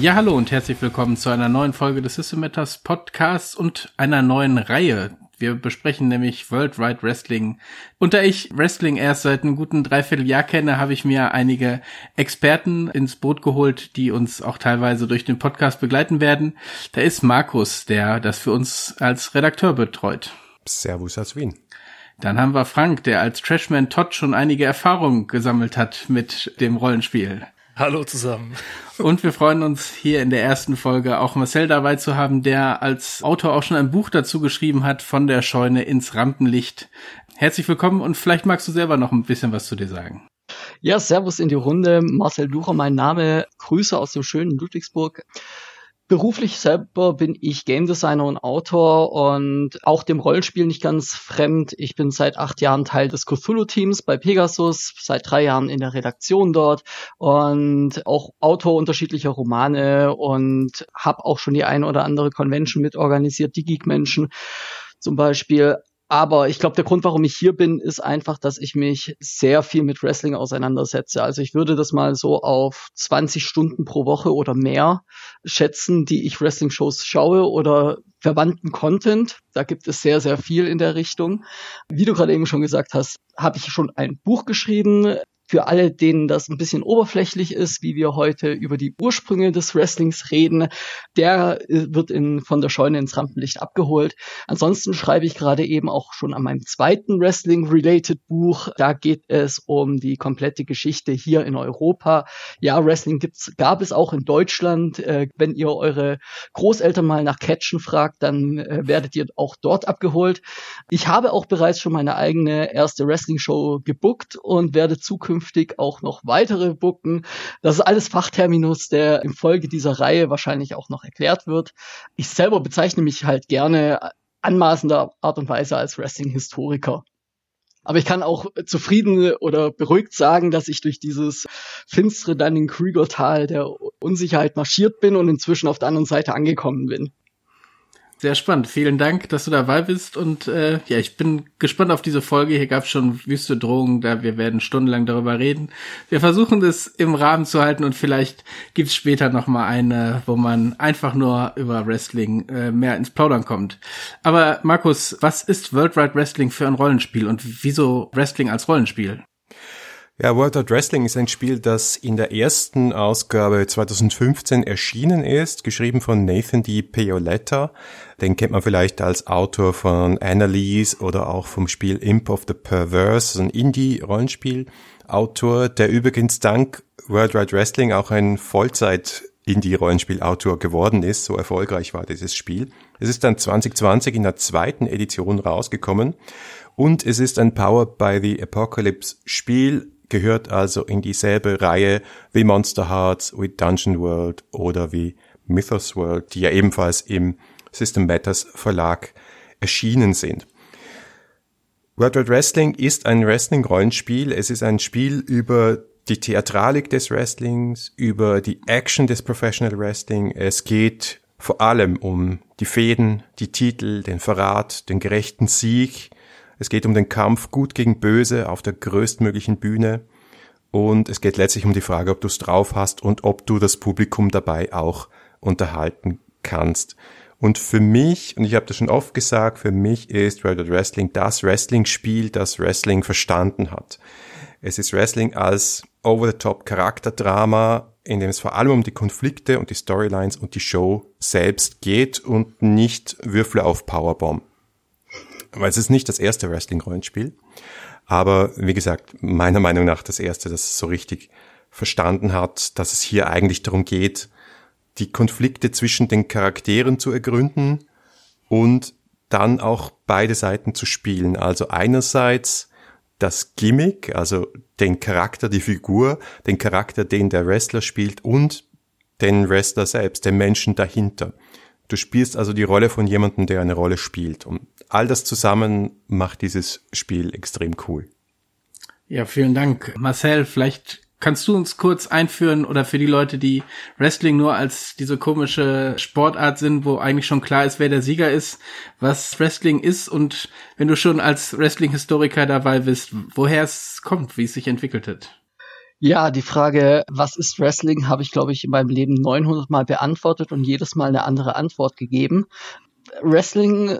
Ja, hallo und herzlich willkommen zu einer neuen Folge des System Matters Podcasts und einer neuen Reihe. Wir besprechen nämlich Worldwide Wrestling. Und da ich Wrestling erst seit einem guten Dreivierteljahr kenne, habe ich mir einige Experten ins Boot geholt, die uns auch teilweise durch den Podcast begleiten werden. Da ist Markus, der das für uns als Redakteur betreut. Servus aus Wien. Dann haben wir Frank, der als Trashman Todd schon einige Erfahrungen gesammelt hat mit dem Rollenspiel. Hallo zusammen. Und wir freuen uns hier in der ersten Folge auch Marcel dabei zu haben, der als Autor auch schon ein Buch dazu geschrieben hat, von der Scheune ins Rampenlicht. Herzlich willkommen und vielleicht magst du selber noch ein bisschen was zu dir sagen. Ja, Servus in die Runde. Marcel Ducher, mein Name. Grüße aus dem schönen Ludwigsburg. Beruflich selber bin ich Game Designer und Autor und auch dem Rollenspiel nicht ganz fremd. Ich bin seit acht Jahren Teil des Cthulhu-Teams bei Pegasus, seit drei Jahren in der Redaktion dort und auch Autor unterschiedlicher Romane und habe auch schon die ein oder andere Convention mitorganisiert, die Geek-Menschen zum Beispiel. Aber ich glaube, der Grund, warum ich hier bin, ist einfach, dass ich mich sehr viel mit Wrestling auseinandersetze. Also ich würde das mal so auf 20 Stunden pro Woche oder mehr schätzen, die ich Wrestling-Shows schaue oder verwandten Content. Da gibt es sehr, sehr viel in der Richtung. Wie du gerade eben schon gesagt hast, habe ich schon ein Buch geschrieben, für alle, denen das ein bisschen oberflächlich ist, wie wir heute über die Ursprünge des Wrestlings reden, der äh, wird in, von der Scheune ins Rampenlicht abgeholt. Ansonsten schreibe ich gerade eben auch schon an meinem zweiten Wrestling-related Buch. Da geht es um die komplette Geschichte hier in Europa. Ja, Wrestling gibt's, gab es auch in Deutschland. Äh, wenn ihr eure Großeltern mal nach Catchen fragt, dann äh, werdet ihr auch dort abgeholt. Ich habe auch bereits schon meine eigene erste Wrestling-Show gebuckt und werde zukünftig zukünftig auch noch weitere booken. Das ist alles Fachterminus, der im Folge dieser Reihe wahrscheinlich auch noch erklärt wird. Ich selber bezeichne mich halt gerne anmaßender Art und Weise als Wrestling-Historiker. Aber ich kann auch zufrieden oder beruhigt sagen, dass ich durch dieses finstere Dunning-Krüger-Tal der Unsicherheit marschiert bin und inzwischen auf der anderen Seite angekommen bin. Sehr spannend. Vielen Dank, dass du dabei bist. Und äh, ja, ich bin gespannt auf diese Folge. Hier gab es schon wüste Drohungen, da wir werden stundenlang darüber reden. Wir versuchen das im Rahmen zu halten und vielleicht gibt's später noch mal eine, wo man einfach nur über Wrestling äh, mehr ins Plaudern kommt. Aber Markus, was ist Worldwide Wrestling für ein Rollenspiel und wieso Wrestling als Rollenspiel? Ja, World of Wrestling ist ein Spiel, das in der ersten Ausgabe 2015 erschienen ist, geschrieben von Nathan D. Paoletta. Den kennt man vielleicht als Autor von Annalise oder auch vom Spiel Imp of the Perverse, ein Indie-Rollenspiel-Autor, der übrigens dank World Wide Wrestling auch ein Vollzeit Indie-Rollenspiel-Autor geworden ist. So erfolgreich war dieses Spiel. Es ist dann 2020 in der zweiten Edition rausgekommen und es ist ein Powered by the Apocalypse Spiel, gehört also in dieselbe Reihe wie Monster Hearts, wie Dungeon World oder wie Mythos World, die ja ebenfalls im System Matters Verlag erschienen sind. World Wide Wrestling ist ein Wrestling-Rollenspiel. Es ist ein Spiel über die Theatralik des Wrestlings, über die Action des Professional Wrestling. Es geht vor allem um die Fäden, die Titel, den Verrat, den gerechten Sieg, es geht um den Kampf gut gegen böse auf der größtmöglichen Bühne. Und es geht letztlich um die Frage, ob du es drauf hast und ob du das Publikum dabei auch unterhalten kannst. Und für mich, und ich habe das schon oft gesagt, für mich ist World Wrestling das Wrestling-Spiel, das Wrestling verstanden hat. Es ist Wrestling als over-the-top Charakterdrama, in dem es vor allem um die Konflikte und die Storylines und die Show selbst geht und nicht Würfel auf Powerbomb weil es ist nicht das erste Wrestling-Rollenspiel, aber wie gesagt, meiner Meinung nach das erste, das es so richtig verstanden hat, dass es hier eigentlich darum geht, die Konflikte zwischen den Charakteren zu ergründen und dann auch beide Seiten zu spielen. Also einerseits das Gimmick, also den Charakter, die Figur, den Charakter, den der Wrestler spielt und den Wrestler selbst, den Menschen dahinter. Du spielst also die Rolle von jemandem, der eine Rolle spielt. Und all das zusammen macht dieses Spiel extrem cool. Ja, vielen Dank. Marcel, vielleicht kannst du uns kurz einführen oder für die Leute, die Wrestling nur als diese komische Sportart sind, wo eigentlich schon klar ist, wer der Sieger ist, was Wrestling ist und wenn du schon als Wrestling-Historiker dabei bist, woher es kommt, wie es sich entwickelt hat. Ja, die Frage, was ist Wrestling, habe ich, glaube ich, in meinem Leben 900 Mal beantwortet und jedes Mal eine andere Antwort gegeben. Wrestling,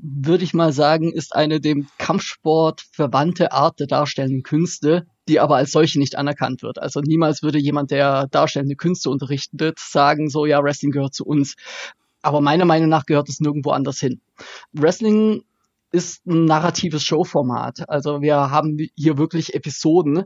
würde ich mal sagen, ist eine dem Kampfsport verwandte Art der darstellenden Künste, die aber als solche nicht anerkannt wird. Also niemals würde jemand, der darstellende Künste unterrichtet, sagen, so ja, Wrestling gehört zu uns. Aber meiner Meinung nach gehört es nirgendwo anders hin. Wrestling ist ein narratives Showformat. Also wir haben hier wirklich Episoden,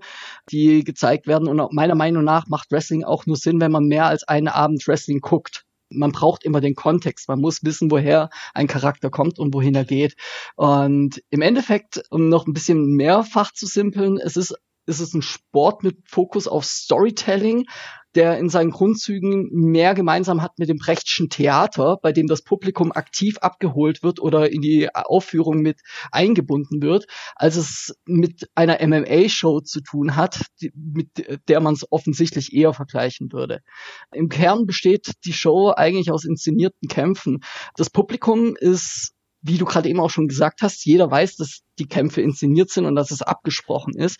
die gezeigt werden. Und meiner Meinung nach macht Wrestling auch nur Sinn, wenn man mehr als einen Abend Wrestling guckt. Man braucht immer den Kontext. Man muss wissen, woher ein Charakter kommt und wohin er geht. Und im Endeffekt, um noch ein bisschen mehrfach zu simpeln, es ist es ist ein Sport mit Fokus auf Storytelling, der in seinen Grundzügen mehr gemeinsam hat mit dem Brechtschen Theater, bei dem das Publikum aktiv abgeholt wird oder in die Aufführung mit eingebunden wird, als es mit einer MMA-Show zu tun hat, die, mit der man es offensichtlich eher vergleichen würde. Im Kern besteht die Show eigentlich aus inszenierten Kämpfen. Das Publikum ist wie du gerade eben auch schon gesagt hast, jeder weiß, dass die Kämpfe inszeniert sind und dass es abgesprochen ist.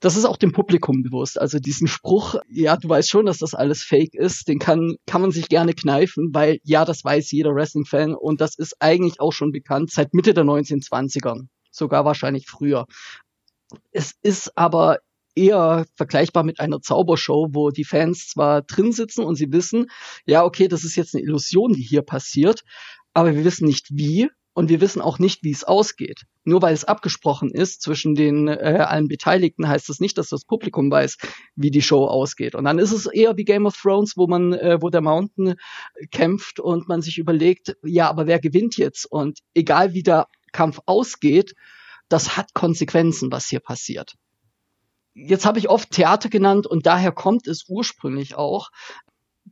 Das ist auch dem Publikum bewusst. Also diesen Spruch, ja, du weißt schon, dass das alles fake ist, den kann, kann man sich gerne kneifen, weil ja, das weiß jeder Wrestling-Fan und das ist eigentlich auch schon bekannt seit Mitte der 1920ern. Sogar wahrscheinlich früher. Es ist aber eher vergleichbar mit einer Zaubershow, wo die Fans zwar drin sitzen und sie wissen, ja, okay, das ist jetzt eine Illusion, die hier passiert, aber wir wissen nicht wie und wir wissen auch nicht, wie es ausgeht. Nur weil es abgesprochen ist zwischen den äh, allen Beteiligten, heißt das nicht, dass das Publikum weiß, wie die Show ausgeht. Und dann ist es eher wie Game of Thrones, wo man, äh, wo der Mountain kämpft und man sich überlegt, ja, aber wer gewinnt jetzt? Und egal wie der Kampf ausgeht, das hat Konsequenzen, was hier passiert. Jetzt habe ich oft Theater genannt und daher kommt es ursprünglich auch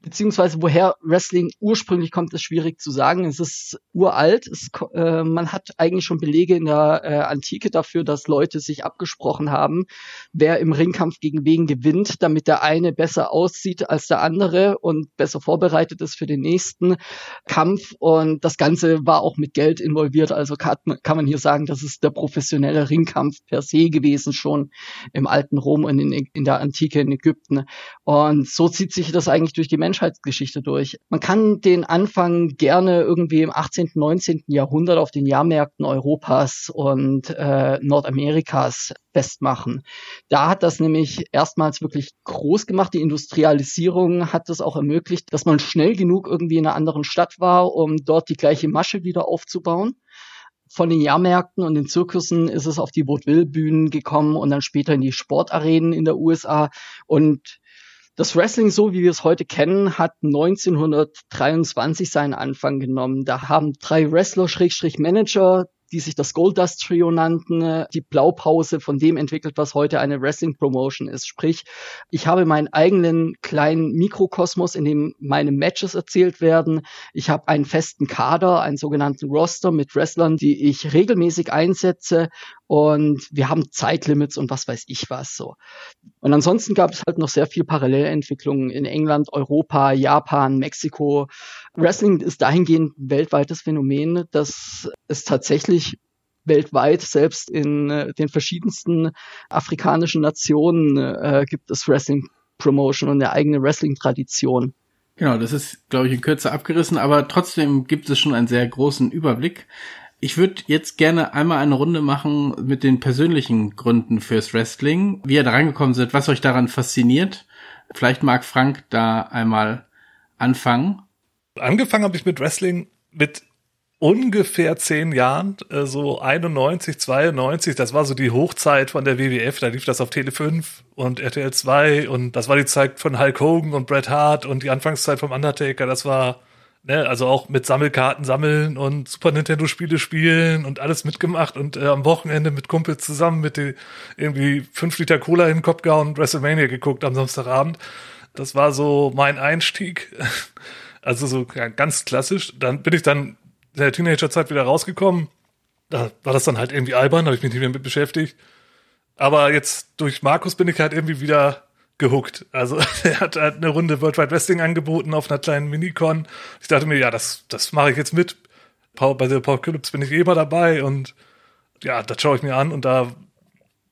beziehungsweise woher Wrestling ursprünglich kommt, ist schwierig zu sagen. Es ist uralt. Es, äh, man hat eigentlich schon Belege in der äh, Antike dafür, dass Leute sich abgesprochen haben, wer im Ringkampf gegen wen gewinnt, damit der eine besser aussieht als der andere und besser vorbereitet ist für den nächsten Kampf. Und das Ganze war auch mit Geld involviert. Also kann, kann man hier sagen, das ist der professionelle Ringkampf per se gewesen, schon im alten Rom und in, in der Antike in Ägypten. Und so zieht sich das eigentlich durch die Menschheitsgeschichte durch. Man kann den Anfang gerne irgendwie im 18., 19. Jahrhundert auf den Jahrmärkten Europas und äh, Nordamerikas festmachen. Da hat das nämlich erstmals wirklich groß gemacht. Die Industrialisierung hat es auch ermöglicht, dass man schnell genug irgendwie in einer anderen Stadt war, um dort die gleiche Masche wieder aufzubauen von den Jahrmärkten und den Zirkussen ist es auf die Vaudeville-Bühnen gekommen und dann später in die Sportarenen in der USA. Und das Wrestling, so wie wir es heute kennen, hat 1923 seinen Anfang genommen. Da haben drei Wrestler-Manager die sich das Goldust Trio nannten, die Blaupause von dem entwickelt, was heute eine Wrestling Promotion ist. Sprich, ich habe meinen eigenen kleinen Mikrokosmos, in dem meine Matches erzählt werden. Ich habe einen festen Kader, einen sogenannten Roster mit Wrestlern, die ich regelmäßig einsetze und wir haben Zeitlimits und was weiß ich was so. Und ansonsten gab es halt noch sehr viel Parallelentwicklungen in England, Europa, Japan, Mexiko. Wrestling ist dahingehend ein weltweites Phänomen, dass es tatsächlich weltweit, selbst in äh, den verschiedensten afrikanischen Nationen, äh, gibt es Wrestling Promotion und eine eigene Wrestling-Tradition. Genau, das ist, glaube ich, in Kürze abgerissen, aber trotzdem gibt es schon einen sehr großen Überblick. Ich würde jetzt gerne einmal eine Runde machen mit den persönlichen Gründen fürs Wrestling, wie ihr da reingekommen seid, was euch daran fasziniert. Vielleicht mag Frank da einmal anfangen. Angefangen habe ich mit Wrestling mit ungefähr zehn Jahren, äh, so 91, 92, das war so die Hochzeit von der WWF, da lief das auf Tele 5 und RTL 2 und das war die Zeit von Hulk Hogan und Bret Hart und die Anfangszeit vom Undertaker, das war Ne, also auch mit Sammelkarten sammeln und Super Nintendo Spiele spielen und alles mitgemacht und äh, am Wochenende mit Kumpels zusammen mit die, irgendwie fünf Liter Cola in den Kopf gehauen und WrestleMania geguckt am Samstagabend. Das war so mein Einstieg. Also so ja, ganz klassisch. Dann bin ich dann in der Teenagerzeit wieder rausgekommen. Da war das dann halt irgendwie albern, habe ich mich nicht mehr mit beschäftigt. Aber jetzt durch Markus bin ich halt irgendwie wieder gehuckt. Also er hat halt eine Runde World Wide Wrestling angeboten auf einer kleinen Minicon. Ich dachte mir, ja, das, das mache ich jetzt mit. Bei der Paul Phillips bin ich eh immer dabei und ja, das schaue ich mir an und da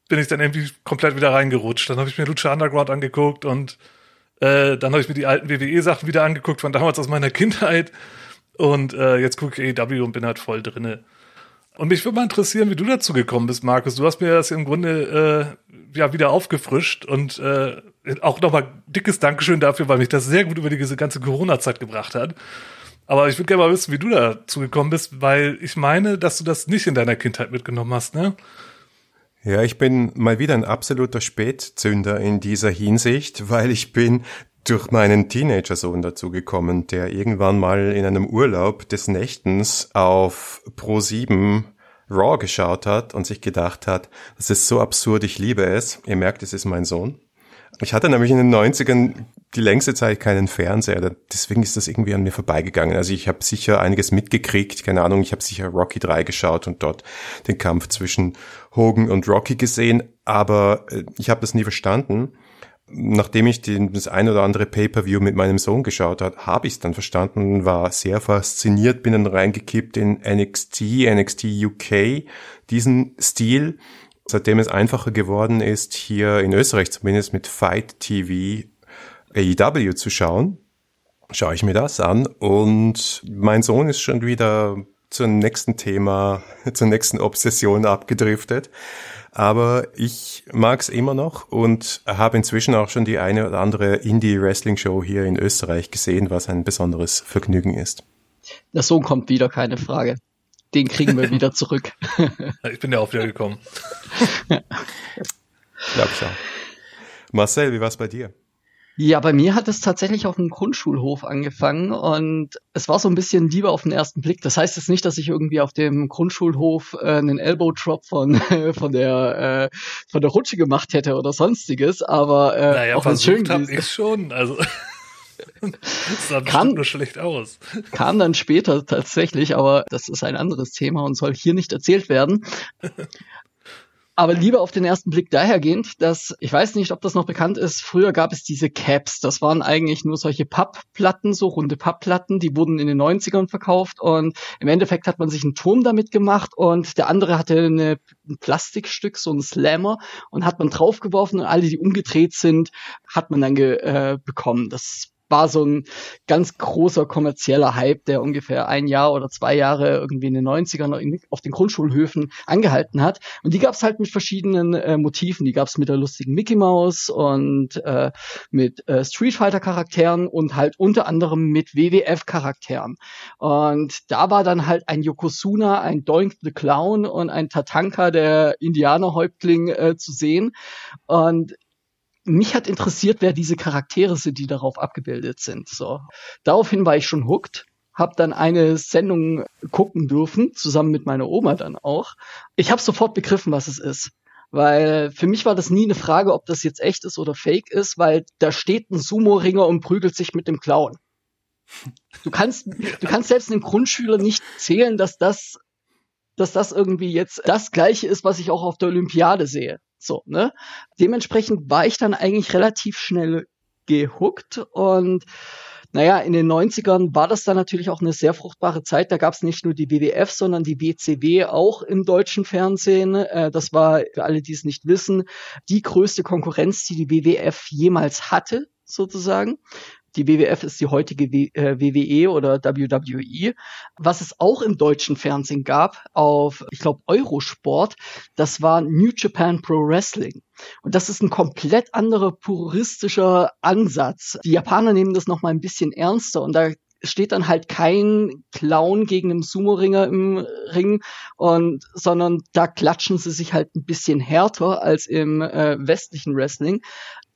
bin ich dann irgendwie komplett wieder reingerutscht. Dann habe ich mir Lucha Underground angeguckt und äh, dann habe ich mir die alten WWE-Sachen wieder angeguckt von damals aus meiner Kindheit. Und äh, jetzt gucke ich AEW und bin halt voll drinne. Und mich würde mal interessieren, wie du dazu gekommen bist, Markus. Du hast mir das im Grunde äh, ja wieder aufgefrischt und äh, auch nochmal dickes Dankeschön dafür, weil mich das sehr gut über diese ganze Corona-Zeit gebracht hat. Aber ich würde gerne mal wissen, wie du dazu gekommen bist, weil ich meine, dass du das nicht in deiner Kindheit mitgenommen hast, ne? Ja, ich bin mal wieder ein absoluter Spätzünder in dieser Hinsicht, weil ich bin durch meinen Teenager-Sohn dazu gekommen, der irgendwann mal in einem Urlaub des Nächtens auf Pro 7 Raw geschaut hat und sich gedacht hat, das ist so absurd, ich liebe es. Ihr merkt, es ist mein Sohn. Ich hatte nämlich in den 90ern die längste Zeit keinen Fernseher, deswegen ist das irgendwie an mir vorbeigegangen. Also ich habe sicher einiges mitgekriegt, keine Ahnung, ich habe sicher Rocky 3 geschaut und dort den Kampf zwischen Hogan und Rocky gesehen, aber äh, ich habe das nie verstanden. Nachdem ich den, das ein oder andere Pay-per-View mit meinem Sohn geschaut hat, habe ich es dann verstanden, war sehr fasziniert, bin dann reingekippt in NXT, NXT UK, diesen Stil Seitdem es einfacher geworden ist, hier in Österreich zumindest mit Fight TV AEW zu schauen, schaue ich mir das an und mein Sohn ist schon wieder zum nächsten Thema, zur nächsten Obsession abgedriftet. Aber ich mag es immer noch und habe inzwischen auch schon die eine oder andere Indie-Wrestling-Show hier in Österreich gesehen, was ein besonderes Vergnügen ist. Der Sohn kommt wieder, keine Frage den kriegen wir wieder zurück. ich bin ja auch wieder gekommen. Glaub ich auch. Marcel, wie war es bei dir? Ja, bei mir hat es tatsächlich auf dem Grundschulhof angefangen und es war so ein bisschen Liebe auf den ersten Blick. Das heißt jetzt nicht, dass ich irgendwie auf dem Grundschulhof äh, einen Elbow Drop von von der äh, von der Rutsche gemacht hätte oder sonstiges, aber äh, naja, auch versucht habe ich schon. Also sah kam, nur schlecht aus. Kam dann später tatsächlich, aber das ist ein anderes Thema und soll hier nicht erzählt werden. Aber lieber auf den ersten Blick dahergehend, dass, ich weiß nicht, ob das noch bekannt ist, früher gab es diese Caps. Das waren eigentlich nur solche Pappplatten, so runde Pappplatten, die wurden in den 90ern verkauft und im Endeffekt hat man sich einen Turm damit gemacht und der andere hatte eine, ein Plastikstück, so ein Slammer und hat man draufgeworfen und alle, die umgedreht sind, hat man dann äh, bekommen. Das war so ein ganz großer kommerzieller Hype, der ungefähr ein Jahr oder zwei Jahre irgendwie in den 90ern auf den Grundschulhöfen angehalten hat. Und die gab es halt mit verschiedenen äh, Motiven. Die gab es mit der lustigen Mickey Mouse und äh, mit äh, Street Fighter Charakteren und halt unter anderem mit WWF Charakteren. Und da war dann halt ein Yokozuna, ein Doink the Clown und ein Tatanka, der Indianerhäuptling, äh, zu sehen. Und mich hat interessiert, wer diese Charaktere sind, die darauf abgebildet sind. So, daraufhin war ich schon hooked habe dann eine Sendung gucken dürfen, zusammen mit meiner Oma dann auch. Ich habe sofort begriffen, was es ist. Weil für mich war das nie eine Frage, ob das jetzt echt ist oder fake ist, weil da steht ein Sumo-Ringer und prügelt sich mit dem Clown. Du kannst, du kannst selbst einem Grundschüler nicht zählen, dass das, dass das irgendwie jetzt das Gleiche ist, was ich auch auf der Olympiade sehe. So, ne? Dementsprechend war ich dann eigentlich relativ schnell gehuckt und naja, in den 90ern war das dann natürlich auch eine sehr fruchtbare Zeit. Da gab es nicht nur die WWF, sondern die WCW auch im deutschen Fernsehen. Äh, das war, für alle, die es nicht wissen, die größte Konkurrenz, die die WWF jemals hatte, sozusagen. Die WWF ist die heutige WWE äh, oder WWE. Was es auch im deutschen Fernsehen gab, auf, ich glaube, Eurosport, das war New Japan Pro Wrestling. Und das ist ein komplett anderer puristischer Ansatz. Die Japaner nehmen das nochmal ein bisschen ernster und da steht dann halt kein Clown gegen einen Sumo-Ringer im Ring und sondern da klatschen sie sich halt ein bisschen härter als im äh, westlichen Wrestling.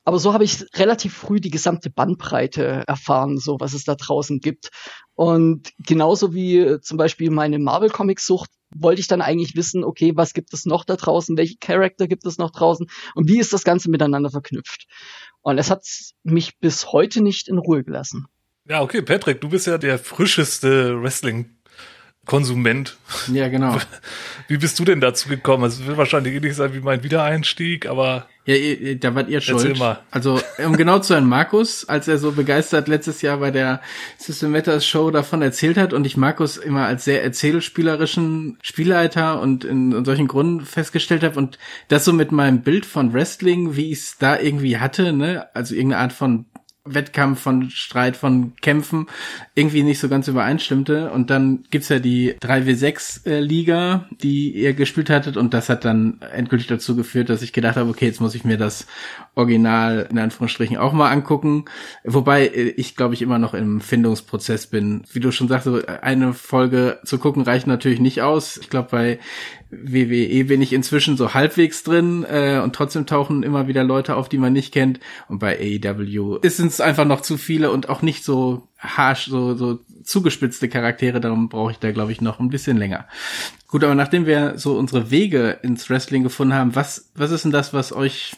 Aber so habe ich relativ früh die gesamte Bandbreite erfahren, so was es da draußen gibt. Und genauso wie äh, zum Beispiel meine Marvel-Comic-Sucht wollte ich dann eigentlich wissen, okay, was gibt es noch da draußen, welche Charakter gibt es noch draußen und wie ist das Ganze miteinander verknüpft. Und es hat mich bis heute nicht in Ruhe gelassen. Ja, okay, Patrick, du bist ja der frischeste Wrestling-Konsument. Ja, genau. Wie bist du denn dazu gekommen? Also, es wird wahrscheinlich ähnlich sein wie mein Wiedereinstieg, aber. Ja, da wart ihr schuld. Mal. Also, um genau zu sein, Markus, als er so begeistert letztes Jahr bei der System Matters Show davon erzählt hat und ich Markus immer als sehr erzählspielerischen Spielleiter und in, in solchen Gründen festgestellt habe und das so mit meinem Bild von Wrestling, wie ich es da irgendwie hatte, ne, also irgendeine Art von Wettkampf, von Streit, von Kämpfen irgendwie nicht so ganz übereinstimmte. Und dann gibt's ja die 3W6-Liga, äh, die ihr gespielt hattet. Und das hat dann endgültig dazu geführt, dass ich gedacht habe, okay, jetzt muss ich mir das Original in Anführungsstrichen auch mal angucken. Wobei äh, ich, glaube ich, immer noch im Findungsprozess bin. Wie du schon sagst, eine Folge zu gucken reicht natürlich nicht aus. Ich glaube, bei WWE bin ich inzwischen so halbwegs drin äh, und trotzdem tauchen immer wieder Leute auf, die man nicht kennt. Und bei AEW ist es einfach noch zu viele und auch nicht so harsh, so, so zugespitzte Charaktere. Darum brauche ich da, glaube ich, noch ein bisschen länger. Gut, aber nachdem wir so unsere Wege ins Wrestling gefunden haben, was, was ist denn das, was euch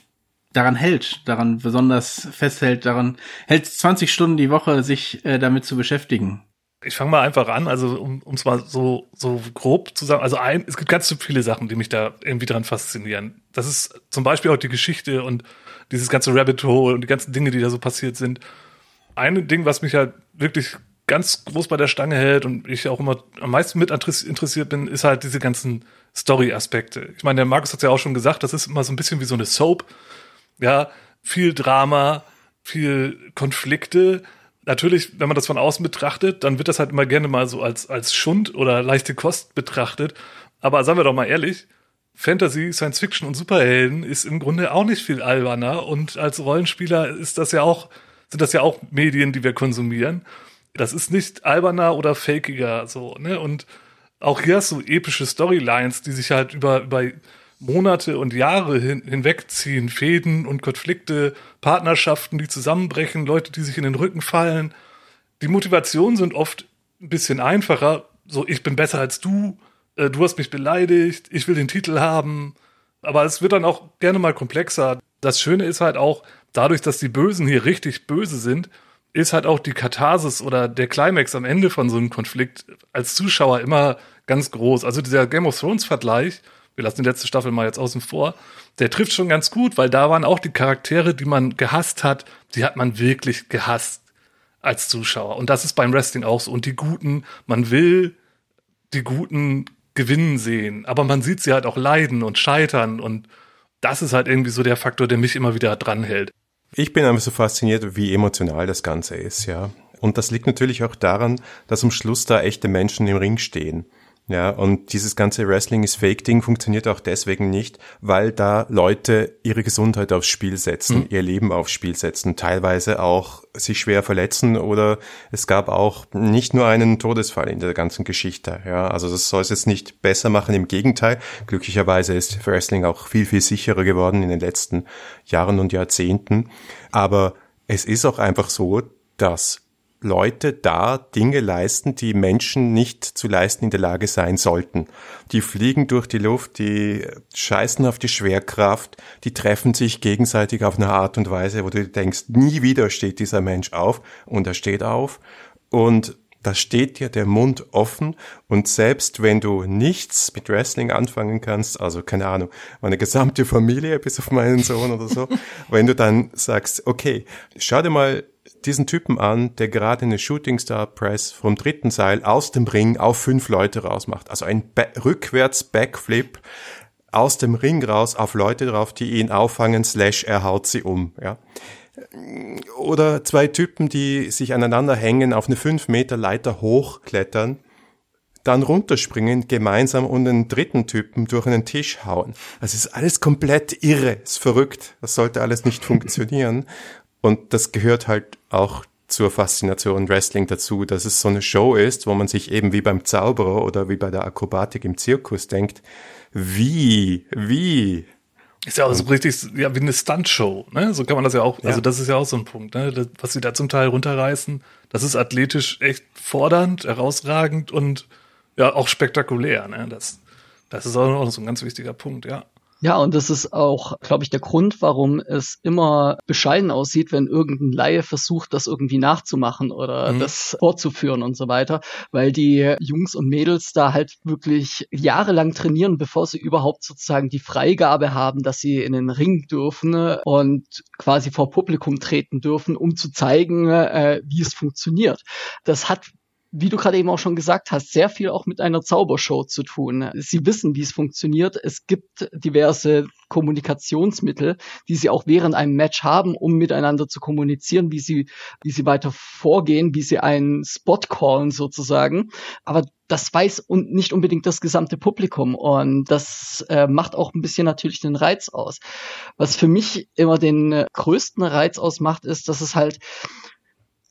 daran hält, daran besonders festhält, daran hält 20 Stunden die Woche, sich äh, damit zu beschäftigen? Ich fange mal einfach an, also um es mal so, so grob zu sagen. Also ein, es gibt ganz viele Sachen, die mich da irgendwie dran faszinieren. Das ist zum Beispiel auch die Geschichte und dieses ganze Rabbit Hole und die ganzen Dinge, die da so passiert sind. Ein Ding, was mich halt wirklich ganz groß bei der Stange hält und ich auch immer am meisten mit interessiert bin, ist halt diese ganzen Story-Aspekte. Ich meine, der Markus hat ja auch schon gesagt, das ist immer so ein bisschen wie so eine Soap. Ja, viel Drama, viel Konflikte, natürlich, wenn man das von außen betrachtet, dann wird das halt immer gerne mal so als, als Schund oder leichte Kost betrachtet. Aber sagen wir doch mal ehrlich, Fantasy, Science Fiction und Superhelden ist im Grunde auch nicht viel alberner und als Rollenspieler ist das ja auch, sind das ja auch Medien, die wir konsumieren. Das ist nicht alberner oder fakiger, so, ne? Und auch hier hast du epische Storylines, die sich halt über, über Monate und Jahre hin, hinwegziehen, Fäden und Konflikte, Partnerschaften, die zusammenbrechen, Leute, die sich in den Rücken fallen. Die Motivationen sind oft ein bisschen einfacher. So, ich bin besser als du, äh, du hast mich beleidigt, ich will den Titel haben. Aber es wird dann auch gerne mal komplexer. Das Schöne ist halt auch, dadurch, dass die Bösen hier richtig böse sind, ist halt auch die Katharsis oder der Climax am Ende von so einem Konflikt als Zuschauer immer ganz groß. Also dieser Game of Thrones Vergleich, wir lassen die letzte Staffel mal jetzt außen vor, der trifft schon ganz gut, weil da waren auch die Charaktere, die man gehasst hat, die hat man wirklich gehasst als Zuschauer. Und das ist beim Wrestling auch so. Und die Guten, man will die Guten gewinnen sehen, aber man sieht sie halt auch leiden und scheitern und das ist halt irgendwie so der Faktor, der mich immer wieder dranhält. Ich bin einfach so fasziniert, wie emotional das Ganze ist, ja. Und das liegt natürlich auch daran, dass am Schluss da echte Menschen im Ring stehen. Ja, und dieses ganze Wrestling ist Fake-Ding funktioniert auch deswegen nicht, weil da Leute ihre Gesundheit aufs Spiel setzen, mhm. ihr Leben aufs Spiel setzen, teilweise auch sich schwer verletzen oder es gab auch nicht nur einen Todesfall in der ganzen Geschichte. Ja, also das soll es jetzt nicht besser machen, im Gegenteil. Glücklicherweise ist Wrestling auch viel, viel sicherer geworden in den letzten Jahren und Jahrzehnten. Aber es ist auch einfach so, dass Leute da Dinge leisten, die Menschen nicht zu leisten in der Lage sein sollten. Die fliegen durch die Luft, die scheißen auf die Schwerkraft, die treffen sich gegenseitig auf eine Art und Weise, wo du denkst, nie wieder steht dieser Mensch auf und er steht auf und da steht dir der Mund offen und selbst wenn du nichts mit Wrestling anfangen kannst, also keine Ahnung, meine gesamte Familie bis auf meinen Sohn oder so, wenn du dann sagst, okay, schau dir mal diesen Typen an, der gerade eine Shooting Star Press vom dritten Seil aus dem Ring auf fünf Leute rausmacht. Also ein ba rückwärts Backflip aus dem Ring raus auf Leute drauf, die ihn auffangen, slash er haut sie um, ja. Oder zwei Typen, die sich aneinander hängen, auf eine fünf Meter Leiter hochklettern, dann runterspringen gemeinsam und einen dritten Typen durch einen Tisch hauen. Das ist alles komplett irre, ist verrückt. Das sollte alles nicht funktionieren. Und das gehört halt auch zur Faszination Wrestling dazu, dass es so eine Show ist, wo man sich eben wie beim Zauberer oder wie bei der Akrobatik im Zirkus denkt, wie, wie. Ist ja auch so richtig, ja, wie eine Stuntshow, ne? So kann man das ja auch, also das ist ja auch so ein Punkt, ne? Das, was sie da zum Teil runterreißen, das ist athletisch echt fordernd, herausragend und ja, auch spektakulär, ne? Das, das ist auch noch so ein ganz wichtiger Punkt, ja. Ja, und das ist auch, glaube ich, der Grund, warum es immer bescheiden aussieht, wenn irgendein Laie versucht, das irgendwie nachzumachen oder mhm. das fortzuführen und so weiter, weil die Jungs und Mädels da halt wirklich jahrelang trainieren, bevor sie überhaupt sozusagen die Freigabe haben, dass sie in den Ring dürfen und quasi vor Publikum treten dürfen, um zu zeigen, äh, wie es funktioniert. Das hat wie du gerade eben auch schon gesagt hast, sehr viel auch mit einer Zaubershow zu tun. Sie wissen, wie es funktioniert. Es gibt diverse Kommunikationsmittel, die sie auch während einem Match haben, um miteinander zu kommunizieren, wie sie, wie sie weiter vorgehen, wie sie einen Spot callen sozusagen. Aber das weiß und nicht unbedingt das gesamte Publikum und das äh, macht auch ein bisschen natürlich den Reiz aus. Was für mich immer den äh, größten Reiz ausmacht, ist, dass es halt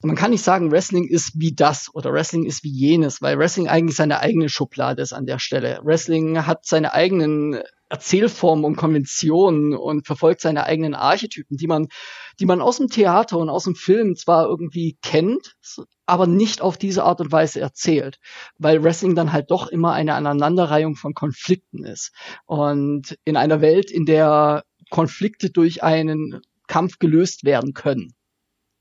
man kann nicht sagen, Wrestling ist wie das oder Wrestling ist wie jenes, weil Wrestling eigentlich seine eigene Schublade ist an der Stelle. Wrestling hat seine eigenen Erzählformen und Konventionen und verfolgt seine eigenen Archetypen, die man, die man aus dem Theater und aus dem Film zwar irgendwie kennt, aber nicht auf diese Art und Weise erzählt, weil Wrestling dann halt doch immer eine Aneinanderreihung von Konflikten ist. Und in einer Welt, in der Konflikte durch einen Kampf gelöst werden können.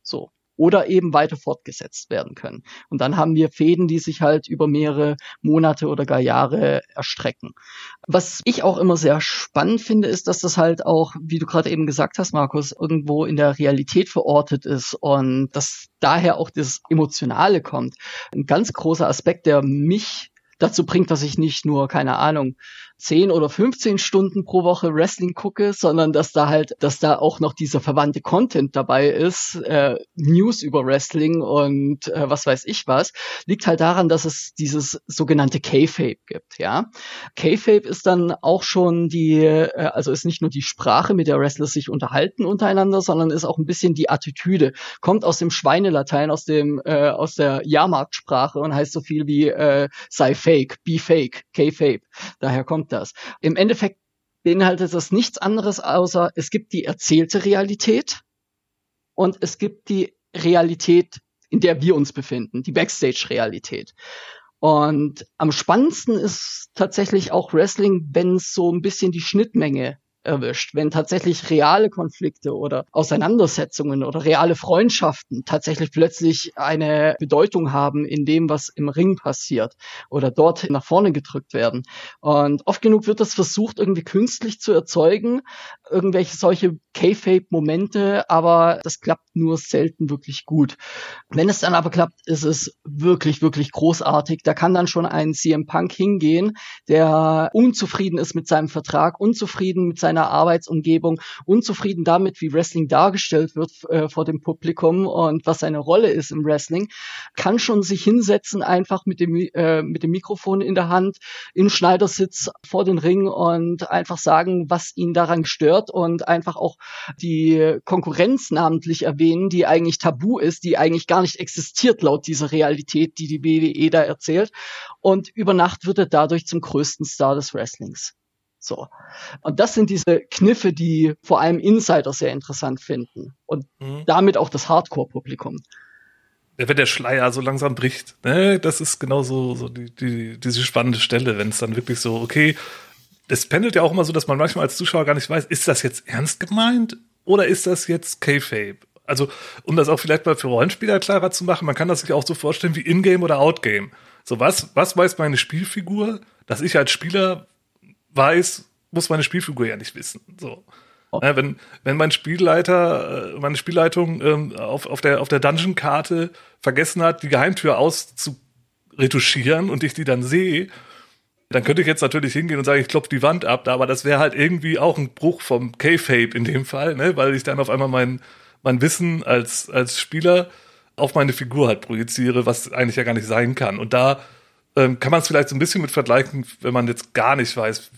So oder eben weiter fortgesetzt werden können. Und dann haben wir Fäden, die sich halt über mehrere Monate oder gar Jahre erstrecken. Was ich auch immer sehr spannend finde, ist, dass das halt auch, wie du gerade eben gesagt hast, Markus, irgendwo in der Realität verortet ist und dass daher auch das Emotionale kommt. Ein ganz großer Aspekt, der mich dazu bringt, dass ich nicht nur, keine Ahnung, 10 oder 15 Stunden pro Woche Wrestling gucke, sondern dass da halt, dass da auch noch dieser verwandte Content dabei ist, äh, News über Wrestling und äh, was weiß ich was, liegt halt daran, dass es dieses sogenannte K-Fape gibt, ja. K-Fape ist dann auch schon die, äh, also ist nicht nur die Sprache, mit der Wrestler sich unterhalten untereinander, sondern ist auch ein bisschen die Attitüde. Kommt aus dem Schweinelatein, aus dem, äh, aus der Jahrmarktsprache und heißt so viel wie äh, sei fake, be fake, K-Fape. Daher kommt das? Im Endeffekt beinhaltet das nichts anderes außer es gibt die erzählte Realität und es gibt die Realität, in der wir uns befinden, die Backstage-Realität. Und am spannendsten ist tatsächlich auch Wrestling, wenn es so ein bisschen die Schnittmenge erwischt, wenn tatsächlich reale Konflikte oder Auseinandersetzungen oder reale Freundschaften tatsächlich plötzlich eine Bedeutung haben in dem, was im Ring passiert oder dort nach vorne gedrückt werden. Und oft genug wird das versucht, irgendwie künstlich zu erzeugen, irgendwelche solche K-Fape-Momente, aber das klappt nur selten wirklich gut. Wenn es dann aber klappt, ist es wirklich, wirklich großartig. Da kann dann schon ein CM Punk hingehen, der unzufrieden ist mit seinem Vertrag, unzufrieden mit seinen seiner Arbeitsumgebung, unzufrieden damit, wie Wrestling dargestellt wird äh, vor dem Publikum und was seine Rolle ist im Wrestling, kann schon sich hinsetzen, einfach mit dem, äh, mit dem Mikrofon in der Hand, im Schneidersitz vor den Ring und einfach sagen, was ihn daran stört und einfach auch die Konkurrenz namentlich erwähnen, die eigentlich tabu ist, die eigentlich gar nicht existiert laut dieser Realität, die die WWE da erzählt. Und über Nacht wird er dadurch zum größten Star des Wrestlings. So. Und das sind diese Kniffe, die vor allem Insider sehr interessant finden und mhm. damit auch das Hardcore-Publikum. Wenn der Schleier so langsam bricht, ne, das ist genau so, so die, die, diese spannende Stelle, wenn es dann wirklich so, okay, es pendelt ja auch immer so, dass man manchmal als Zuschauer gar nicht weiß, ist das jetzt ernst gemeint oder ist das jetzt K-Fape? Also, um das auch vielleicht mal für Rollenspieler klarer zu machen, man kann das sich auch so vorstellen wie Ingame oder Outgame. So, was, was weiß meine Spielfigur, dass ich als Spieler weiß, muss meine Spielfigur ja nicht wissen. So. Oh. Ja, wenn, wenn mein Spielleiter, äh, meine Spielleitung ähm, auf, auf der, auf der Dungeon-Karte vergessen hat, die Geheimtür auszuretuschieren und ich die dann sehe, dann könnte ich jetzt natürlich hingehen und sagen, ich klopfe die Wand ab, aber das wäre halt irgendwie auch ein Bruch vom K-Fape in dem Fall, ne? weil ich dann auf einmal mein, mein Wissen als, als Spieler auf meine Figur halt projiziere, was eigentlich ja gar nicht sein kann. Und da ähm, kann man es vielleicht so ein bisschen mit vergleichen, wenn man jetzt gar nicht weiß,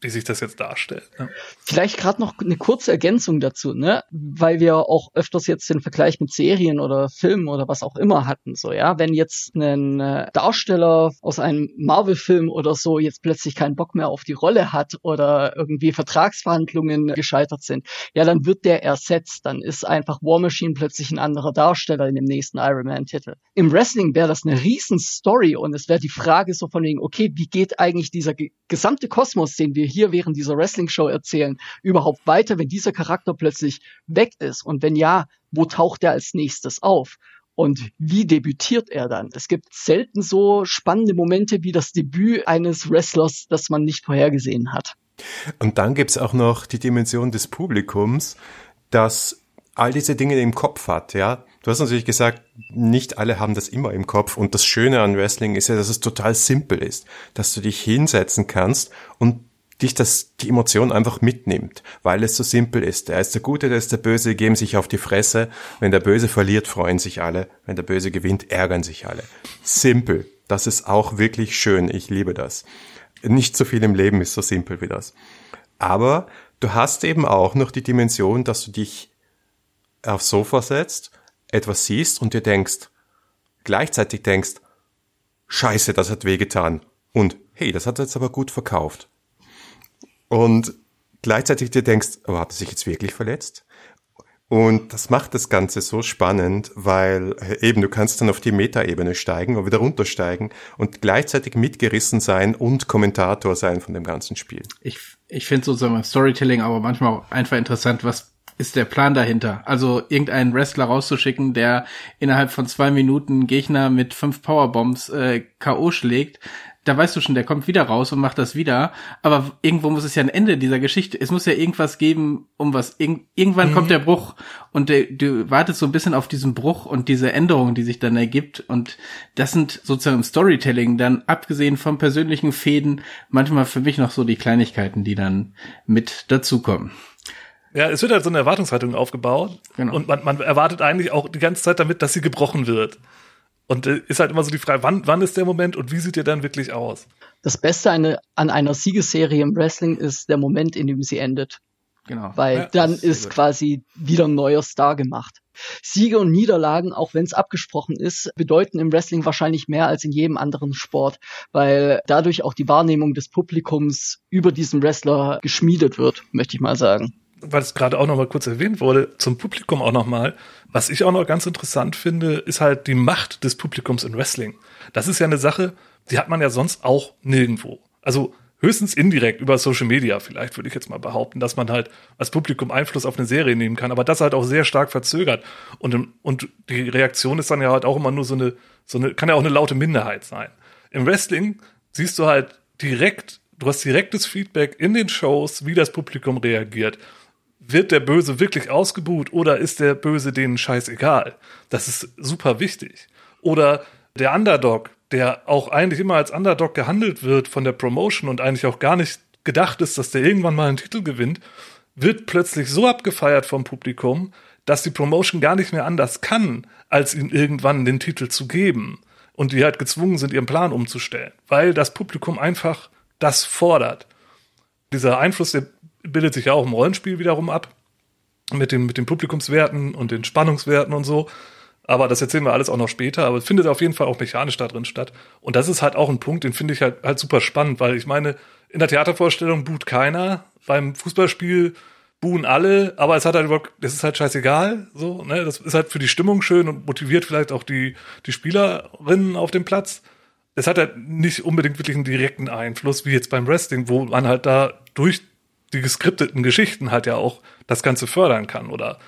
wie sich das jetzt darstellt. Ne? Vielleicht gerade noch eine kurze Ergänzung dazu, ne? Weil wir auch öfters jetzt den Vergleich mit Serien oder Filmen oder was auch immer hatten. So, ja, wenn jetzt ein äh, Darsteller aus einem Marvel-Film oder so jetzt plötzlich keinen Bock mehr auf die Rolle hat oder irgendwie Vertragsverhandlungen gescheitert sind, ja, dann wird der ersetzt. Dann ist einfach War Machine plötzlich ein anderer Darsteller in dem nächsten Iron Man-Titel. Im Wrestling wäre das eine riesen Story und es wäre die Frage so von wegen, okay, wie geht eigentlich dieser gesamte Kosmos, den wir wir hier während dieser Wrestling-Show erzählen, überhaupt weiter, wenn dieser Charakter plötzlich weg ist? Und wenn ja, wo taucht er als nächstes auf? Und wie debütiert er dann? Es gibt selten so spannende Momente wie das Debüt eines Wrestlers, das man nicht vorhergesehen hat. Und dann gibt's auch noch die Dimension des Publikums, das all diese Dinge im Kopf hat, ja. Du hast natürlich gesagt, nicht alle haben das immer im Kopf und das Schöne an Wrestling ist ja, dass es total simpel ist, dass du dich hinsetzen kannst und dich das, die Emotion einfach mitnimmt, weil es so simpel ist. Der ist der Gute, der ist der Böse, geben sich auf die Fresse. Wenn der Böse verliert, freuen sich alle. Wenn der Böse gewinnt, ärgern sich alle. Simpel. Das ist auch wirklich schön. Ich liebe das. Nicht so viel im Leben ist so simpel wie das. Aber du hast eben auch noch die Dimension, dass du dich aufs Sofa setzt, etwas siehst und dir denkst, gleichzeitig denkst, scheiße, das hat wehgetan. Und hey, das hat jetzt aber gut verkauft. Und gleichzeitig dir denkst, oh, hat er sich jetzt wirklich verletzt? Und das macht das Ganze so spannend, weil äh, eben du kannst dann auf die Metaebene steigen oder wieder runtersteigen und gleichzeitig mitgerissen sein und Kommentator sein von dem ganzen Spiel. Ich, ich finde sozusagen Storytelling aber manchmal auch einfach interessant, was ist der Plan dahinter? Also irgendeinen Wrestler rauszuschicken, der innerhalb von zwei Minuten Gegner mit fünf Powerbombs äh, K.O. schlägt. Da weißt du schon, der kommt wieder raus und macht das wieder. Aber irgendwo muss es ja ein Ende dieser Geschichte. Es muss ja irgendwas geben, um was. Ir irgendwann mhm. kommt der Bruch und der, du wartest so ein bisschen auf diesen Bruch und diese Änderung, die sich dann ergibt. Und das sind sozusagen im Storytelling dann, abgesehen vom persönlichen Fäden, manchmal für mich noch so die Kleinigkeiten, die dann mit dazukommen. Ja, es wird halt so eine Erwartungshaltung aufgebaut. Genau. Und man, man erwartet eigentlich auch die ganze Zeit damit, dass sie gebrochen wird. Und äh, ist halt immer so die Frage, wann, wann ist der Moment und wie sieht der dann wirklich aus? Das Beste eine, an einer Siegesserie im Wrestling ist der Moment, in dem sie endet. Genau. Weil ja, dann ist quasi wieder ein neuer Star gemacht. Siege und Niederlagen, auch wenn es abgesprochen ist, bedeuten im Wrestling wahrscheinlich mehr als in jedem anderen Sport, weil dadurch auch die Wahrnehmung des Publikums über diesen Wrestler geschmiedet wird, möchte ich mal sagen weil es gerade auch noch mal kurz erwähnt wurde, zum Publikum auch noch mal. Was ich auch noch ganz interessant finde, ist halt die Macht des Publikums in Wrestling. Das ist ja eine Sache, die hat man ja sonst auch nirgendwo. Also höchstens indirekt über Social Media vielleicht, würde ich jetzt mal behaupten, dass man halt als Publikum Einfluss auf eine Serie nehmen kann, aber das halt auch sehr stark verzögert. Und, und die Reaktion ist dann ja halt auch immer nur so eine, so eine, kann ja auch eine laute Minderheit sein. Im Wrestling siehst du halt direkt, du hast direktes Feedback in den Shows, wie das Publikum reagiert wird der Böse wirklich ausgebuht oder ist der Böse denen scheißegal? Das ist super wichtig. Oder der Underdog, der auch eigentlich immer als Underdog gehandelt wird von der Promotion und eigentlich auch gar nicht gedacht ist, dass der irgendwann mal einen Titel gewinnt, wird plötzlich so abgefeiert vom Publikum, dass die Promotion gar nicht mehr anders kann, als ihm irgendwann den Titel zu geben. Und die halt gezwungen sind, ihren Plan umzustellen, weil das Publikum einfach das fordert. Dieser Einfluss der bildet sich ja auch im Rollenspiel wiederum ab. Mit den, mit den Publikumswerten und den Spannungswerten und so. Aber das erzählen wir alles auch noch später. Aber es findet auf jeden Fall auch mechanisch da drin statt. Und das ist halt auch ein Punkt, den finde ich halt, halt super spannend, weil ich meine, in der Theatervorstellung buht keiner. Beim Fußballspiel buhen alle, aber es hat halt überhaupt, das ist halt scheißegal, so, ne, das ist halt für die Stimmung schön und motiviert vielleicht auch die, die Spielerinnen auf dem Platz. Es hat halt nicht unbedingt wirklich einen direkten Einfluss, wie jetzt beim Wrestling, wo man halt da durch die geskripteten Geschichten halt ja auch das Ganze fördern kann oder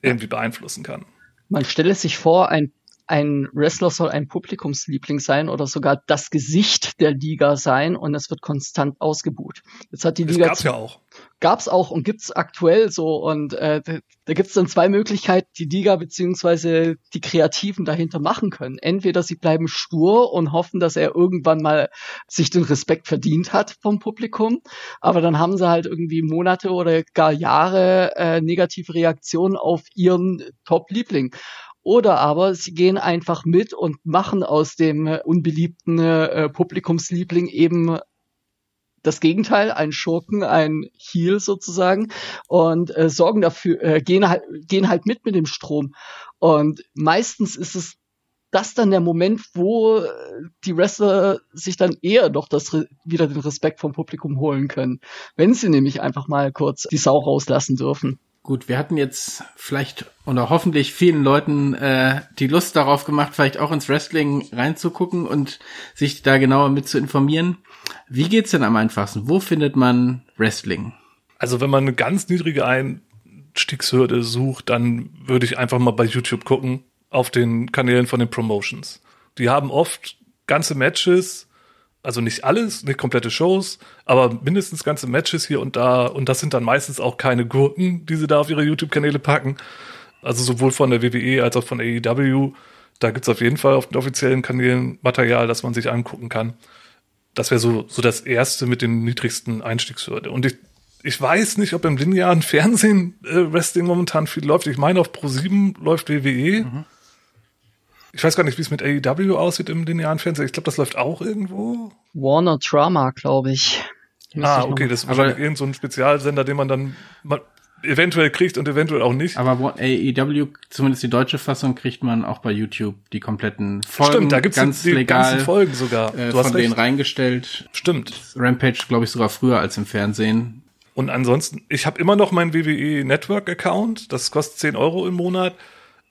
irgendwie beeinflussen kann. Man stelle sich vor, ein ein Wrestler soll ein Publikumsliebling sein oder sogar das Gesicht der Liga sein und es wird konstant ausgebuht. Jetzt hat die Liga. Das gab's ja auch. Gab's auch und gibt's aktuell so und äh, da gibt's dann zwei Möglichkeiten, die Liga beziehungsweise die Kreativen dahinter machen können. Entweder sie bleiben stur und hoffen, dass er irgendwann mal sich den Respekt verdient hat vom Publikum, aber dann haben sie halt irgendwie Monate oder gar Jahre äh, negative Reaktionen auf ihren Top-Liebling. Oder aber sie gehen einfach mit und machen aus dem äh, unbeliebten äh, Publikumsliebling eben das Gegenteil, ein Schurken, ein Heel sozusagen und äh, sorgen dafür, äh, gehen halt, gehen halt mit mit dem Strom. Und meistens ist es das dann der Moment, wo äh, die Wrestler sich dann eher doch das wieder den Respekt vom Publikum holen können, wenn sie nämlich einfach mal kurz die Sau rauslassen dürfen. Gut, wir hatten jetzt vielleicht oder hoffentlich vielen Leuten äh, die Lust darauf gemacht, vielleicht auch ins Wrestling reinzugucken und sich da genauer mit zu informieren. Wie geht's denn am einfachsten? Wo findet man Wrestling? Also wenn man eine ganz niedrige Einstiegshürde sucht, dann würde ich einfach mal bei YouTube gucken, auf den Kanälen von den Promotions. Die haben oft ganze Matches, also nicht alles, nicht komplette Shows, aber mindestens ganze Matches hier und da. Und das sind dann meistens auch keine Gurken, die sie da auf ihre YouTube-Kanäle packen. Also sowohl von der WWE als auch von AEW. Da gibt's auf jeden Fall auf den offiziellen Kanälen Material, das man sich angucken kann. Das wäre so, so das erste mit den niedrigsten Einstiegshürde. Und ich, ich weiß nicht, ob im linearen Fernsehen äh, Wrestling momentan viel läuft. Ich meine, auf Pro7 läuft WWE. Mhm. Ich weiß gar nicht, wie es mit AEW aussieht im linearen Fernsehen. Ich glaube, das läuft auch irgendwo. Warner Drama, glaube ich. Ah, okay, das ist wahrscheinlich irgendein so ein Spezialsender, den man dann mal eventuell kriegt und eventuell auch nicht. Aber AEW, zumindest die deutsche Fassung, kriegt man auch bei YouTube die kompletten Folgen. Stimmt, da gibt's ganz die, die legal, ganzen Folgen sogar. Äh, von denen reingestellt. Stimmt. Rampage, glaube ich, sogar früher als im Fernsehen. Und ansonsten, ich habe immer noch meinen WWE Network Account. Das kostet 10 Euro im Monat.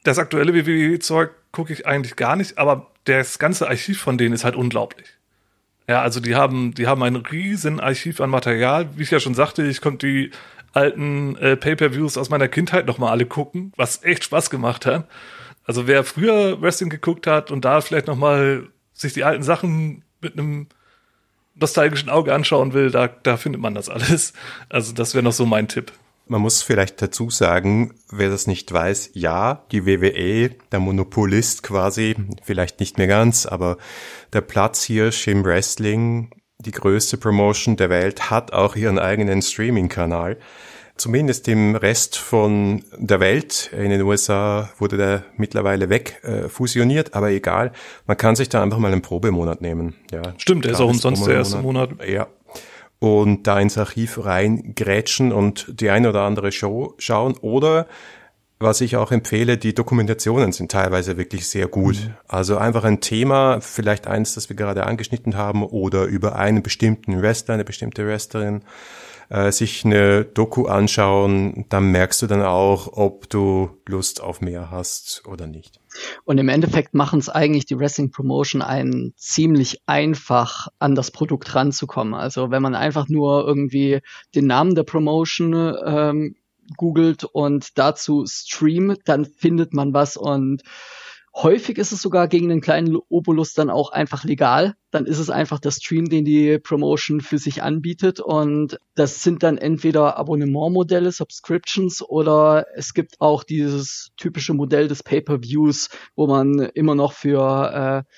Das aktuelle WWE-Zeug gucke ich eigentlich gar nicht, aber das ganze Archiv von denen ist halt unglaublich. Ja, also die haben, die haben ein riesen Archiv an Material. Wie ich ja schon sagte, ich konnte die alten äh, Pay-per-Views aus meiner Kindheit noch mal alle gucken, was echt Spaß gemacht hat. Also wer früher Wrestling geguckt hat und da vielleicht noch mal sich die alten Sachen mit einem nostalgischen Auge anschauen will, da, da findet man das alles. Also das wäre noch so mein Tipp. Man muss vielleicht dazu sagen, wer das nicht weiß, ja, die WWE, der Monopolist quasi, vielleicht nicht mehr ganz, aber der Platz hier im Wrestling, die größte Promotion der Welt, hat auch ihren eigenen Streaming-Kanal. Zumindest im Rest von der Welt, in den USA wurde der mittlerweile weg äh, fusioniert, aber egal, man kann sich da einfach mal einen Probemonat nehmen. Ja, Stimmt, der ist auch umsonst der erste Monat. Ja, und da ins Archiv reingrätschen und die eine oder andere Show schauen. Oder was ich auch empfehle, die Dokumentationen sind teilweise wirklich sehr gut. Mhm. Also einfach ein Thema, vielleicht eins, das wir gerade angeschnitten haben, oder über einen bestimmten Wrestler, eine bestimmte Wrestlerin, äh, sich eine Doku anschauen, dann merkst du dann auch, ob du Lust auf mehr hast oder nicht. Und im Endeffekt machen es eigentlich die Wrestling Promotion einen ziemlich einfach, an das Produkt ranzukommen. Also wenn man einfach nur irgendwie den Namen der Promotion ähm, googelt und dazu streamt, dann findet man was und Häufig ist es sogar gegen einen kleinen Obolus dann auch einfach legal. Dann ist es einfach der Stream, den die Promotion für sich anbietet. Und das sind dann entweder Abonnementmodelle, Subscriptions oder es gibt auch dieses typische Modell des Pay-per-Views, wo man immer noch für, äh,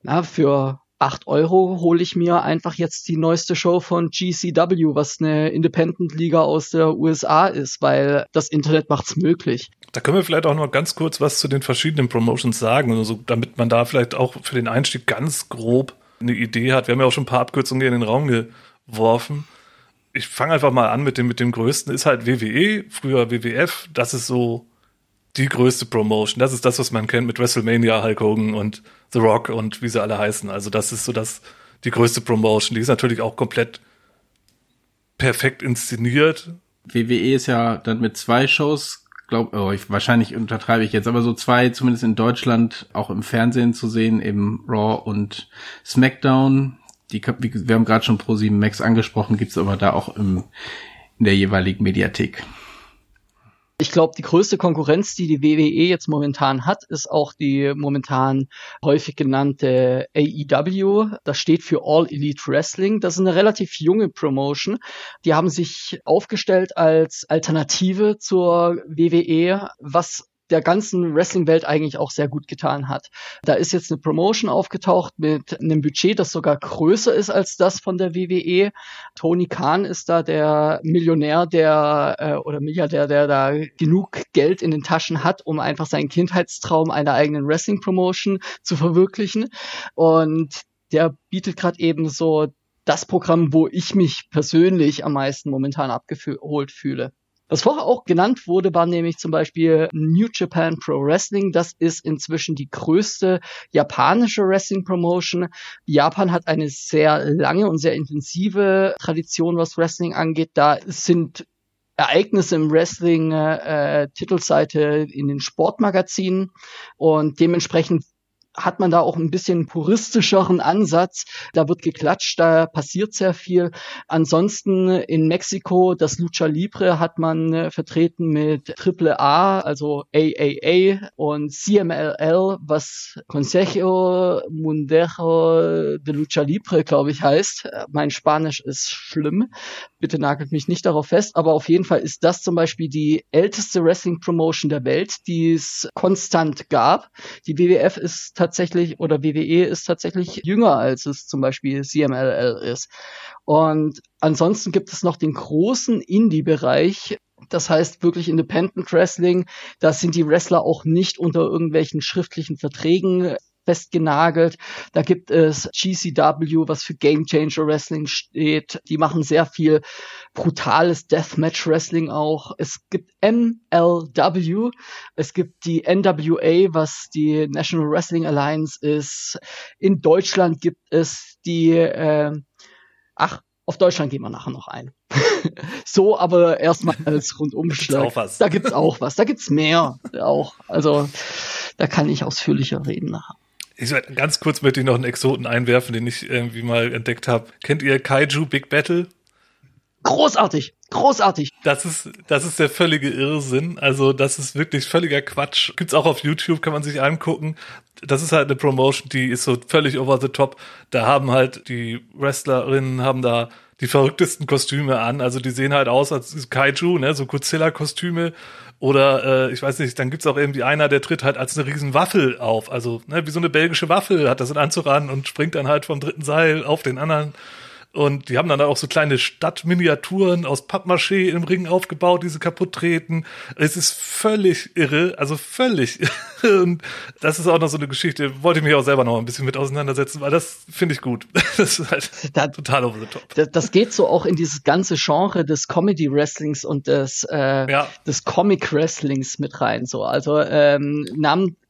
na, für 8 Euro hole ich mir einfach jetzt die neueste Show von GCW, was eine Independent-Liga aus der USA ist, weil das Internet macht's möglich. Da können wir vielleicht auch noch ganz kurz was zu den verschiedenen Promotions sagen, also, damit man da vielleicht auch für den Einstieg ganz grob eine Idee hat. Wir haben ja auch schon ein paar Abkürzungen in den Raum geworfen. Ich fange einfach mal an mit dem, mit dem größten, ist halt WWE, früher WWF, das ist so die größte Promotion. Das ist das, was man kennt mit WrestleMania, Hulk Hogan und The Rock und wie sie alle heißen. Also das ist so das, die größte Promotion. Die ist natürlich auch komplett perfekt inszeniert. WWE ist ja dann mit zwei Shows, glaube oh, ich, wahrscheinlich untertreibe ich jetzt, aber so zwei, zumindest in Deutschland, auch im Fernsehen zu sehen, eben Raw und SmackDown. Die, wir haben gerade schon Pro 7 Max angesprochen, gibt's aber da auch im, in der jeweiligen Mediathek. Ich glaube, die größte Konkurrenz, die die WWE jetzt momentan hat, ist auch die momentan häufig genannte AEW. Das steht für All Elite Wrestling. Das ist eine relativ junge Promotion. Die haben sich aufgestellt als Alternative zur WWE, was der ganzen Wrestling-Welt eigentlich auch sehr gut getan hat. Da ist jetzt eine Promotion aufgetaucht mit einem Budget, das sogar größer ist als das von der WWE. Tony Khan ist da der Millionär, der äh, oder Milliardär, der da genug Geld in den Taschen hat, um einfach seinen Kindheitstraum einer eigenen Wrestling-Promotion zu verwirklichen. Und der bietet gerade eben so das Programm, wo ich mich persönlich am meisten momentan abgeholt fühle. Was vorher auch genannt wurde, war nämlich zum Beispiel New Japan Pro Wrestling. Das ist inzwischen die größte japanische Wrestling Promotion. Japan hat eine sehr lange und sehr intensive Tradition, was Wrestling angeht. Da sind Ereignisse im Wrestling äh, Titelseite in den Sportmagazinen und dementsprechend hat man da auch ein bisschen puristischeren Ansatz. Da wird geklatscht, da passiert sehr viel. Ansonsten in Mexiko, das Lucha Libre hat man äh, vertreten mit Triple A, also AAA und CMLL, was Consejo Mundejo de Lucha Libre, glaube ich, heißt. Mein Spanisch ist schlimm. Bitte nagelt mich nicht darauf fest, aber auf jeden Fall ist das zum Beispiel die älteste Wrestling Promotion der Welt, die es konstant gab. Die WWF ist tatsächlich oder WWE ist tatsächlich jünger als es zum Beispiel CMLL ist. Und ansonsten gibt es noch den großen Indie-Bereich. Das heißt wirklich Independent Wrestling. Da sind die Wrestler auch nicht unter irgendwelchen schriftlichen Verträgen festgenagelt. Da gibt es GCW, was für Game Changer Wrestling steht. Die machen sehr viel brutales Deathmatch Wrestling auch. Es gibt MLW, es gibt die NWA, was die National Wrestling Alliance ist. In Deutschland gibt es die, äh, ach, auf Deutschland gehen wir nachher noch ein. so, aber erstmal als Rundumschlag. Da gibt's auch was. Da gibt's mehr auch. Also da kann ich ausführlicher reden nachher. Ich ganz kurz möchte ich noch einen Exoten einwerfen, den ich irgendwie mal entdeckt habe. Kennt ihr Kaiju Big Battle? Großartig, großartig. Das ist, das ist der völlige Irrsinn. Also, das ist wirklich völliger Quatsch. Gibt's auch auf YouTube, kann man sich angucken. Das ist halt eine Promotion, die ist so völlig over the top. Da haben halt die Wrestlerinnen haben da die verrücktesten Kostüme an. Also, die sehen halt aus als Kaiju, ne, so Godzilla-Kostüme oder äh, ich weiß nicht, dann gibt's auch irgendwie einer, der tritt halt als eine riesen Waffel auf. Also ne, wie so eine belgische Waffel hat das in Anzug an und springt dann halt vom dritten Seil auf den anderen. Und die haben dann auch so kleine Stadtminiaturen aus Pappmaché im Ring aufgebaut, die sie kaputt treten. Es ist völlig irre, also völlig. Und das ist auch noch so eine Geschichte, wollte ich mich auch selber noch ein bisschen mit auseinandersetzen, weil das finde ich gut. Das ist halt da, total over the top. Das, das, geht so auch in dieses ganze Genre des Comedy Wrestlings und des, äh, ja. des Comic Wrestlings mit rein. So, also ähm,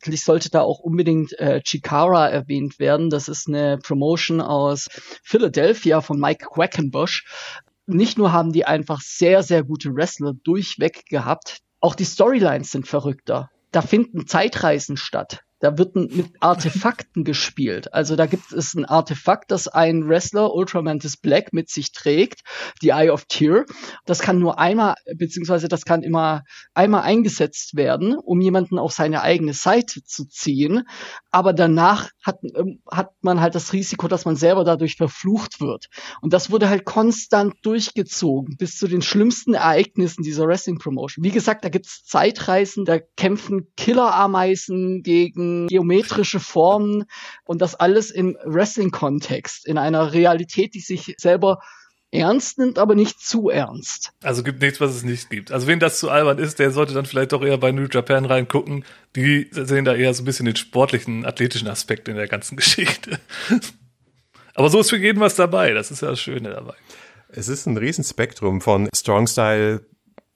namentlich sollte da auch unbedingt äh, Chikara erwähnt werden. Das ist eine Promotion aus Philadelphia von Mike Quackenbush. Nicht nur haben die einfach sehr, sehr gute Wrestler durchweg gehabt, auch die Storylines sind verrückter da finden Zeitreisen statt. Da wird mit Artefakten gespielt. Also da gibt es ein Artefakt, das ein Wrestler Ultramantis Black mit sich trägt, die Eye of Tear. Das kann nur einmal, beziehungsweise das kann immer einmal eingesetzt werden, um jemanden auf seine eigene Seite zu ziehen. Aber danach hat, ähm, hat man halt das Risiko, dass man selber dadurch verflucht wird. Und das wurde halt konstant durchgezogen bis zu den schlimmsten Ereignissen dieser Wrestling Promotion. Wie gesagt, da gibt's Zeitreisen, da kämpfen Killerameisen gegen geometrische Formen und das alles im Wrestling-Kontext, in einer Realität, die sich selber ernst nimmt, aber nicht zu ernst. Also gibt nichts, was es nicht gibt. Also wen das zu albern ist, der sollte dann vielleicht doch eher bei New Japan reingucken. Die sehen da eher so ein bisschen den sportlichen, athletischen Aspekt in der ganzen Geschichte. aber so ist für jeden was dabei. Das ist ja das Schöne dabei. Es ist ein Riesenspektrum von Strong Style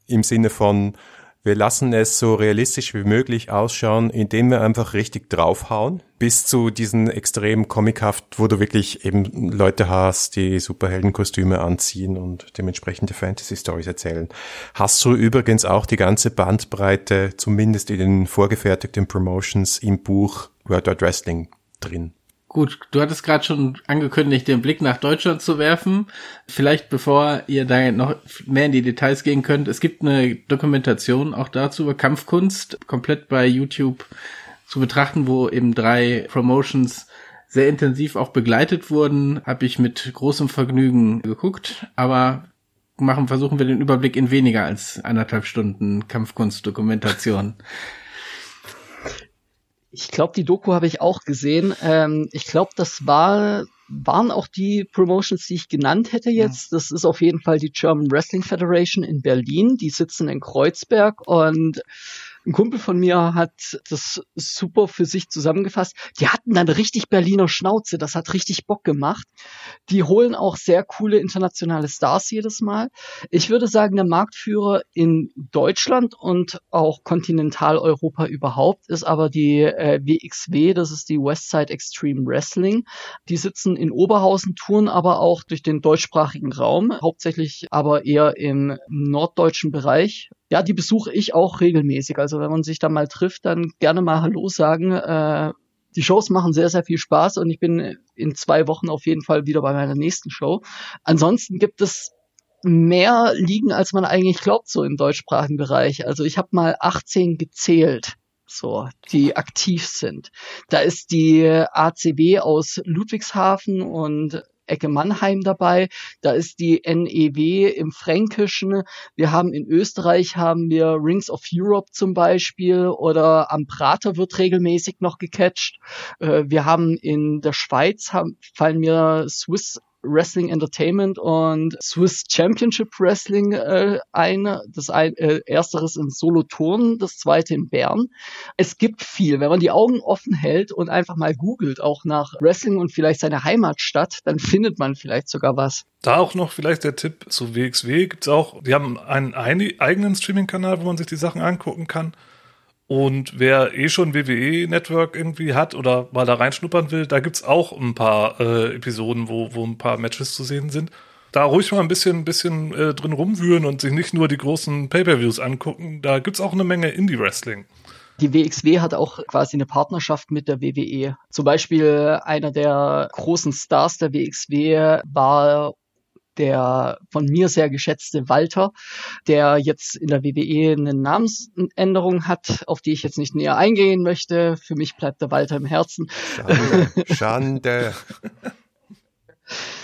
im Sinne von wir lassen es so realistisch wie möglich ausschauen, indem wir einfach richtig draufhauen, bis zu diesen extrem comichaft, wo du wirklich eben Leute hast, die Superheldenkostüme anziehen und dementsprechende Fantasy-Stories erzählen. Hast du übrigens auch die ganze Bandbreite, zumindest in den vorgefertigten Promotions im Buch World Wide Wrestling drin? Gut, du hattest gerade schon angekündigt, den Blick nach Deutschland zu werfen. Vielleicht bevor ihr da noch mehr in die Details gehen könnt, es gibt eine Dokumentation auch dazu über Kampfkunst, komplett bei YouTube zu betrachten, wo eben drei Promotions sehr intensiv auch begleitet wurden, habe ich mit großem Vergnügen geguckt, aber machen versuchen wir den Überblick in weniger als anderthalb Stunden Kampfkunst-Dokumentation. Ich glaube, die Doku habe ich auch gesehen. Ähm, ich glaube, das war waren auch die Promotions, die ich genannt hätte jetzt. Das ist auf jeden Fall die German Wrestling Federation in Berlin. Die sitzen in Kreuzberg und ein Kumpel von mir hat das super für sich zusammengefasst. Die hatten dann richtig Berliner Schnauze. Das hat richtig Bock gemacht. Die holen auch sehr coole internationale Stars jedes Mal. Ich würde sagen, der Marktführer in Deutschland und auch Kontinentaleuropa überhaupt ist aber die äh, WXW. Das ist die Westside Extreme Wrestling. Die sitzen in Oberhausen, touren aber auch durch den deutschsprachigen Raum. Hauptsächlich aber eher im norddeutschen Bereich ja, die besuche ich auch regelmäßig. Also wenn man sich da mal trifft, dann gerne mal Hallo sagen. Äh, Die Shows machen sehr, sehr viel Spaß und ich bin in zwei Wochen auf jeden Fall wieder bei meiner nächsten Show. Ansonsten gibt es mehr Ligen, als man eigentlich glaubt, so im deutschsprachigen Bereich. Also ich habe mal 18 gezählt so, die aktiv sind. Da ist die ACB aus Ludwigshafen und Ecke Mannheim dabei. Da ist die NEW im Fränkischen. Wir haben in Österreich haben wir Rings of Europe zum Beispiel oder am Prater wird regelmäßig noch gecatcht. Äh, wir haben in der Schweiz haben, fallen mir Swiss Wrestling Entertainment und Swiss Championship Wrestling äh, ein. Das ein, äh, ersteres in Solothurn, das zweite in Bern. Es gibt viel. Wenn man die Augen offen hält und einfach mal googelt, auch nach Wrestling und vielleicht seine Heimatstadt, dann findet man vielleicht sogar was. Da auch noch vielleicht der Tipp zu WXW gibt's auch, die haben einen eigenen Streaming-Kanal, wo man sich die Sachen angucken kann. Und wer eh schon WWE Network irgendwie hat oder mal da reinschnuppern will, da gibt's auch ein paar äh, Episoden, wo, wo ein paar Matches zu sehen sind. Da ruhig mal ein bisschen, bisschen äh, drin rumwühlen und sich nicht nur die großen Pay-Per-Views angucken. Da gibt's auch eine Menge Indie-Wrestling. Die WXW hat auch quasi eine Partnerschaft mit der WWE. Zum Beispiel einer der großen Stars der WXW war der von mir sehr geschätzte Walter, der jetzt in der WWE eine Namensänderung hat, auf die ich jetzt nicht näher eingehen möchte. Für mich bleibt der Walter im Herzen. Schande. Schande.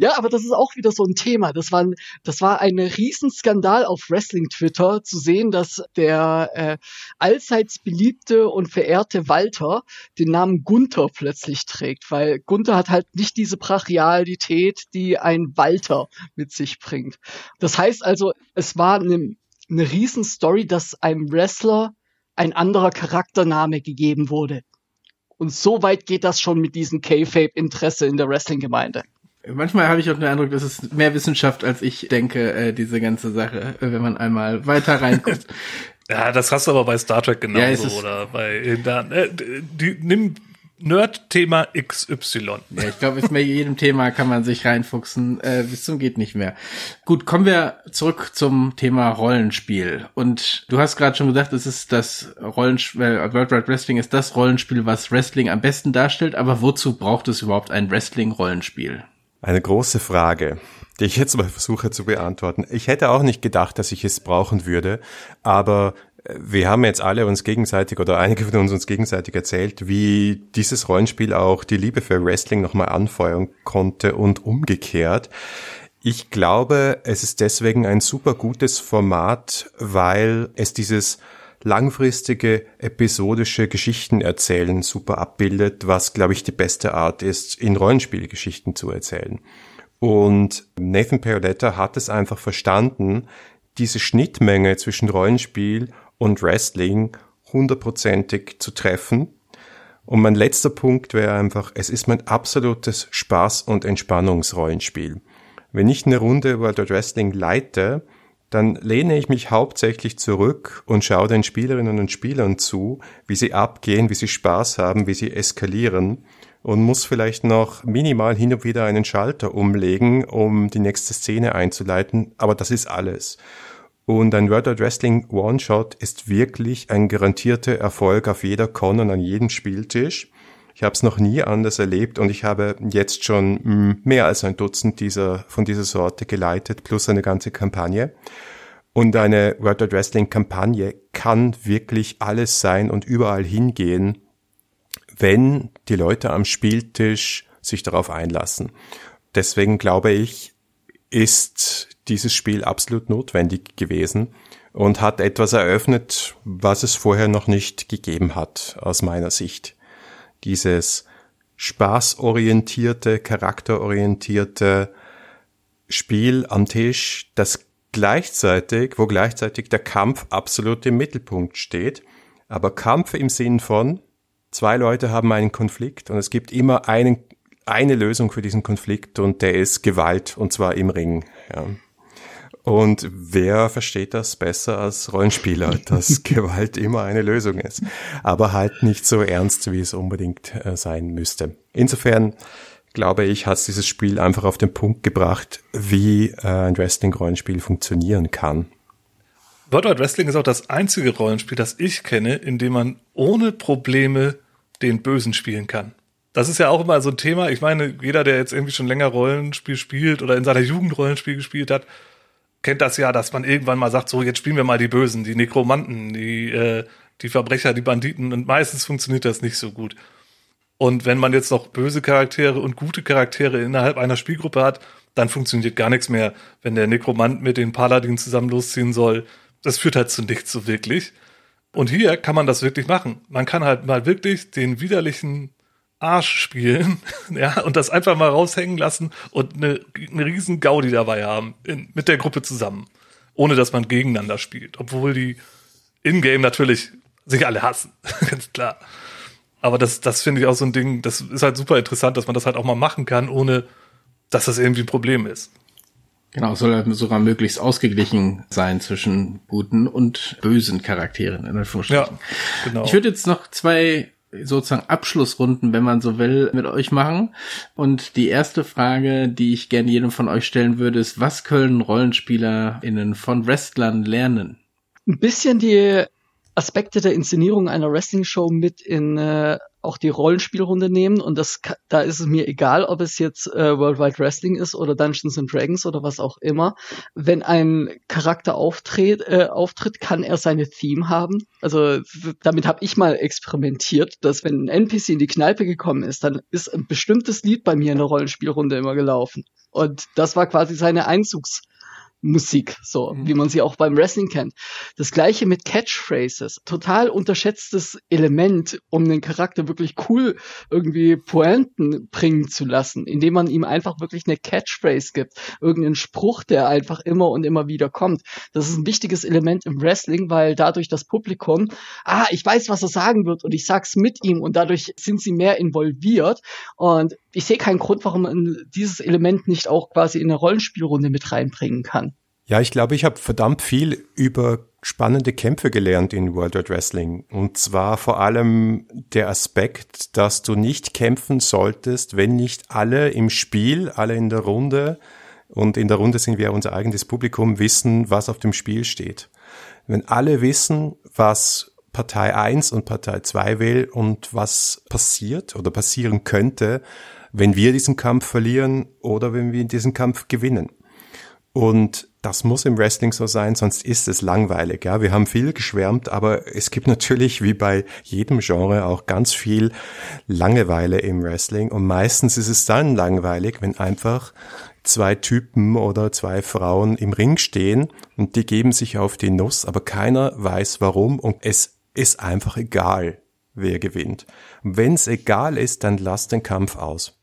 Ja, aber das ist auch wieder so ein Thema. Das war, das war ein Riesenskandal auf Wrestling-Twitter zu sehen, dass der äh, allseits beliebte und verehrte Walter den Namen Gunther plötzlich trägt, weil Gunther hat halt nicht diese Brachialität, die ein Walter mit sich bringt. Das heißt also, es war eine, eine Riesenstory, dass einem Wrestler ein anderer Charaktername gegeben wurde. Und so weit geht das schon mit diesem K-Fape-Interesse in der Wrestling-Gemeinde. Manchmal habe ich auch den Eindruck, das ist mehr Wissenschaft, als ich denke, äh, diese ganze Sache, äh, wenn man einmal weiter reinguckt. ja, das hast du aber bei Star Trek genauso ja, oder bei äh, die, nimm Nerd-Thema XY. Ja, ich glaube, mit jedem Thema kann man sich reinfuchsen, äh, bis zum geht nicht mehr. Gut, kommen wir zurück zum Thema Rollenspiel. Und du hast gerade schon gesagt, es ist das Rollenspiel, äh, World Wide Wrestling ist das Rollenspiel, was Wrestling am besten darstellt. Aber wozu braucht es überhaupt ein Wrestling-Rollenspiel? Eine große Frage, die ich jetzt mal versuche zu beantworten. Ich hätte auch nicht gedacht, dass ich es brauchen würde, aber äh, wir haben jetzt alle uns gegenseitig oder einige von uns uns gegenseitig erzählt, wie dieses Rollenspiel auch die Liebe für Wrestling nochmal anfeuern konnte und umgekehrt. Ich glaube, es ist deswegen ein super gutes Format, weil es dieses langfristige episodische Geschichten erzählen super abbildet, was, glaube ich, die beste Art ist, in Rollenspielgeschichten zu erzählen. Und Nathan Paoletta hat es einfach verstanden, diese Schnittmenge zwischen Rollenspiel und Wrestling hundertprozentig zu treffen. Und mein letzter Punkt wäre einfach, es ist mein absolutes Spaß- und Entspannungsrollenspiel. Wenn ich eine Runde World of Wrestling leite, dann lehne ich mich hauptsächlich zurück und schaue den Spielerinnen und Spielern zu, wie sie abgehen, wie sie Spaß haben, wie sie eskalieren und muss vielleicht noch minimal hin und wieder einen Schalter umlegen, um die nächste Szene einzuleiten, aber das ist alles. Und ein World of Wrestling One-Shot ist wirklich ein garantierter Erfolg auf jeder Con und an jedem Spieltisch. Ich habe es noch nie anders erlebt und ich habe jetzt schon hm, mehr als ein Dutzend dieser von dieser Sorte geleitet, plus eine ganze Kampagne. Und eine World of Wrestling Kampagne kann wirklich alles sein und überall hingehen, wenn die Leute am Spieltisch sich darauf einlassen. Deswegen glaube ich, ist dieses Spiel absolut notwendig gewesen und hat etwas eröffnet, was es vorher noch nicht gegeben hat, aus meiner Sicht dieses spaßorientierte, charakterorientierte Spiel am Tisch, das gleichzeitig, wo gleichzeitig der Kampf absolut im Mittelpunkt steht. Aber Kampf im Sinn von, zwei Leute haben einen Konflikt und es gibt immer einen, eine Lösung für diesen Konflikt und der ist Gewalt und zwar im Ring. Ja. Und wer versteht das besser als Rollenspieler, dass Gewalt immer eine Lösung ist, aber halt nicht so ernst, wie es unbedingt äh, sein müsste. Insofern glaube ich, hat dieses Spiel einfach auf den Punkt gebracht, wie äh, ein Wrestling-Rollenspiel funktionieren kann. World Wide Wrestling ist auch das einzige Rollenspiel, das ich kenne, in dem man ohne Probleme den Bösen spielen kann. Das ist ja auch immer so ein Thema. Ich meine, jeder, der jetzt irgendwie schon länger Rollenspiel spielt oder in seiner Jugend Rollenspiel gespielt hat, kennt das ja, dass man irgendwann mal sagt, so jetzt spielen wir mal die Bösen, die Nekromanten, die, äh, die Verbrecher, die Banditen und meistens funktioniert das nicht so gut. Und wenn man jetzt noch böse Charaktere und gute Charaktere innerhalb einer Spielgruppe hat, dann funktioniert gar nichts mehr, wenn der Nekromant mit den Paladinen zusammen losziehen soll. Das führt halt zu nichts so wirklich. Und hier kann man das wirklich machen. Man kann halt mal wirklich den widerlichen Arsch spielen, ja, und das einfach mal raushängen lassen und eine, eine riesen Gaudi dabei haben, in, mit der Gruppe zusammen. Ohne dass man gegeneinander spielt. Obwohl die in-game natürlich sich alle hassen. Ganz klar. Aber das, das finde ich auch so ein Ding, das ist halt super interessant, dass man das halt auch mal machen kann, ohne dass das irgendwie ein Problem ist. Genau, soll halt sogar möglichst ausgeglichen sein zwischen guten und bösen Charakteren in Anführungsstrichen. Ja, genau. Ich würde jetzt noch zwei sozusagen Abschlussrunden, wenn man so will, mit euch machen. Und die erste Frage, die ich gerne jedem von euch stellen würde, ist, was können RollenspielerInnen von Wrestlern lernen? Ein bisschen die Aspekte der Inszenierung einer Wrestling-Show mit in äh, auch die Rollenspielrunde nehmen und das da ist es mir egal, ob es jetzt äh, Worldwide Wrestling ist oder Dungeons and Dragons oder was auch immer. Wenn ein Charakter auftritt, äh, auftritt, kann er seine Theme haben. Also damit habe ich mal experimentiert, dass wenn ein NPC in die Kneipe gekommen ist, dann ist ein bestimmtes Lied bei mir in der Rollenspielrunde immer gelaufen. Und das war quasi seine Einzugs Musik, so mhm. wie man sie auch beim Wrestling kennt. Das gleiche mit Catchphrases. Total unterschätztes Element, um den Charakter wirklich cool irgendwie Pointen bringen zu lassen, indem man ihm einfach wirklich eine Catchphrase gibt. Irgendeinen Spruch, der einfach immer und immer wieder kommt. Das ist ein wichtiges Element im Wrestling, weil dadurch das Publikum, ah, ich weiß, was er sagen wird und ich sag's mit ihm und dadurch sind sie mehr involviert und ich sehe keinen Grund, warum man dieses Element nicht auch quasi in eine Rollenspielrunde mit reinbringen kann. Ja, ich glaube, ich habe verdammt viel über spannende Kämpfe gelernt in World Wide Wrestling. Und zwar vor allem der Aspekt, dass du nicht kämpfen solltest, wenn nicht alle im Spiel, alle in der Runde, und in der Runde sind wir unser eigenes Publikum, wissen, was auf dem Spiel steht. Wenn alle wissen, was Partei 1 und Partei 2 will und was passiert oder passieren könnte, wenn wir diesen Kampf verlieren oder wenn wir diesen Kampf gewinnen. Und das muss im Wrestling so sein, sonst ist es langweilig. Ja, wir haben viel geschwärmt, aber es gibt natürlich wie bei jedem Genre auch ganz viel Langeweile im Wrestling. Und meistens ist es dann langweilig, wenn einfach zwei Typen oder zwei Frauen im Ring stehen und die geben sich auf die Nuss, aber keiner weiß warum und es ist einfach egal, wer gewinnt. Wenn es egal ist, dann lass den Kampf aus.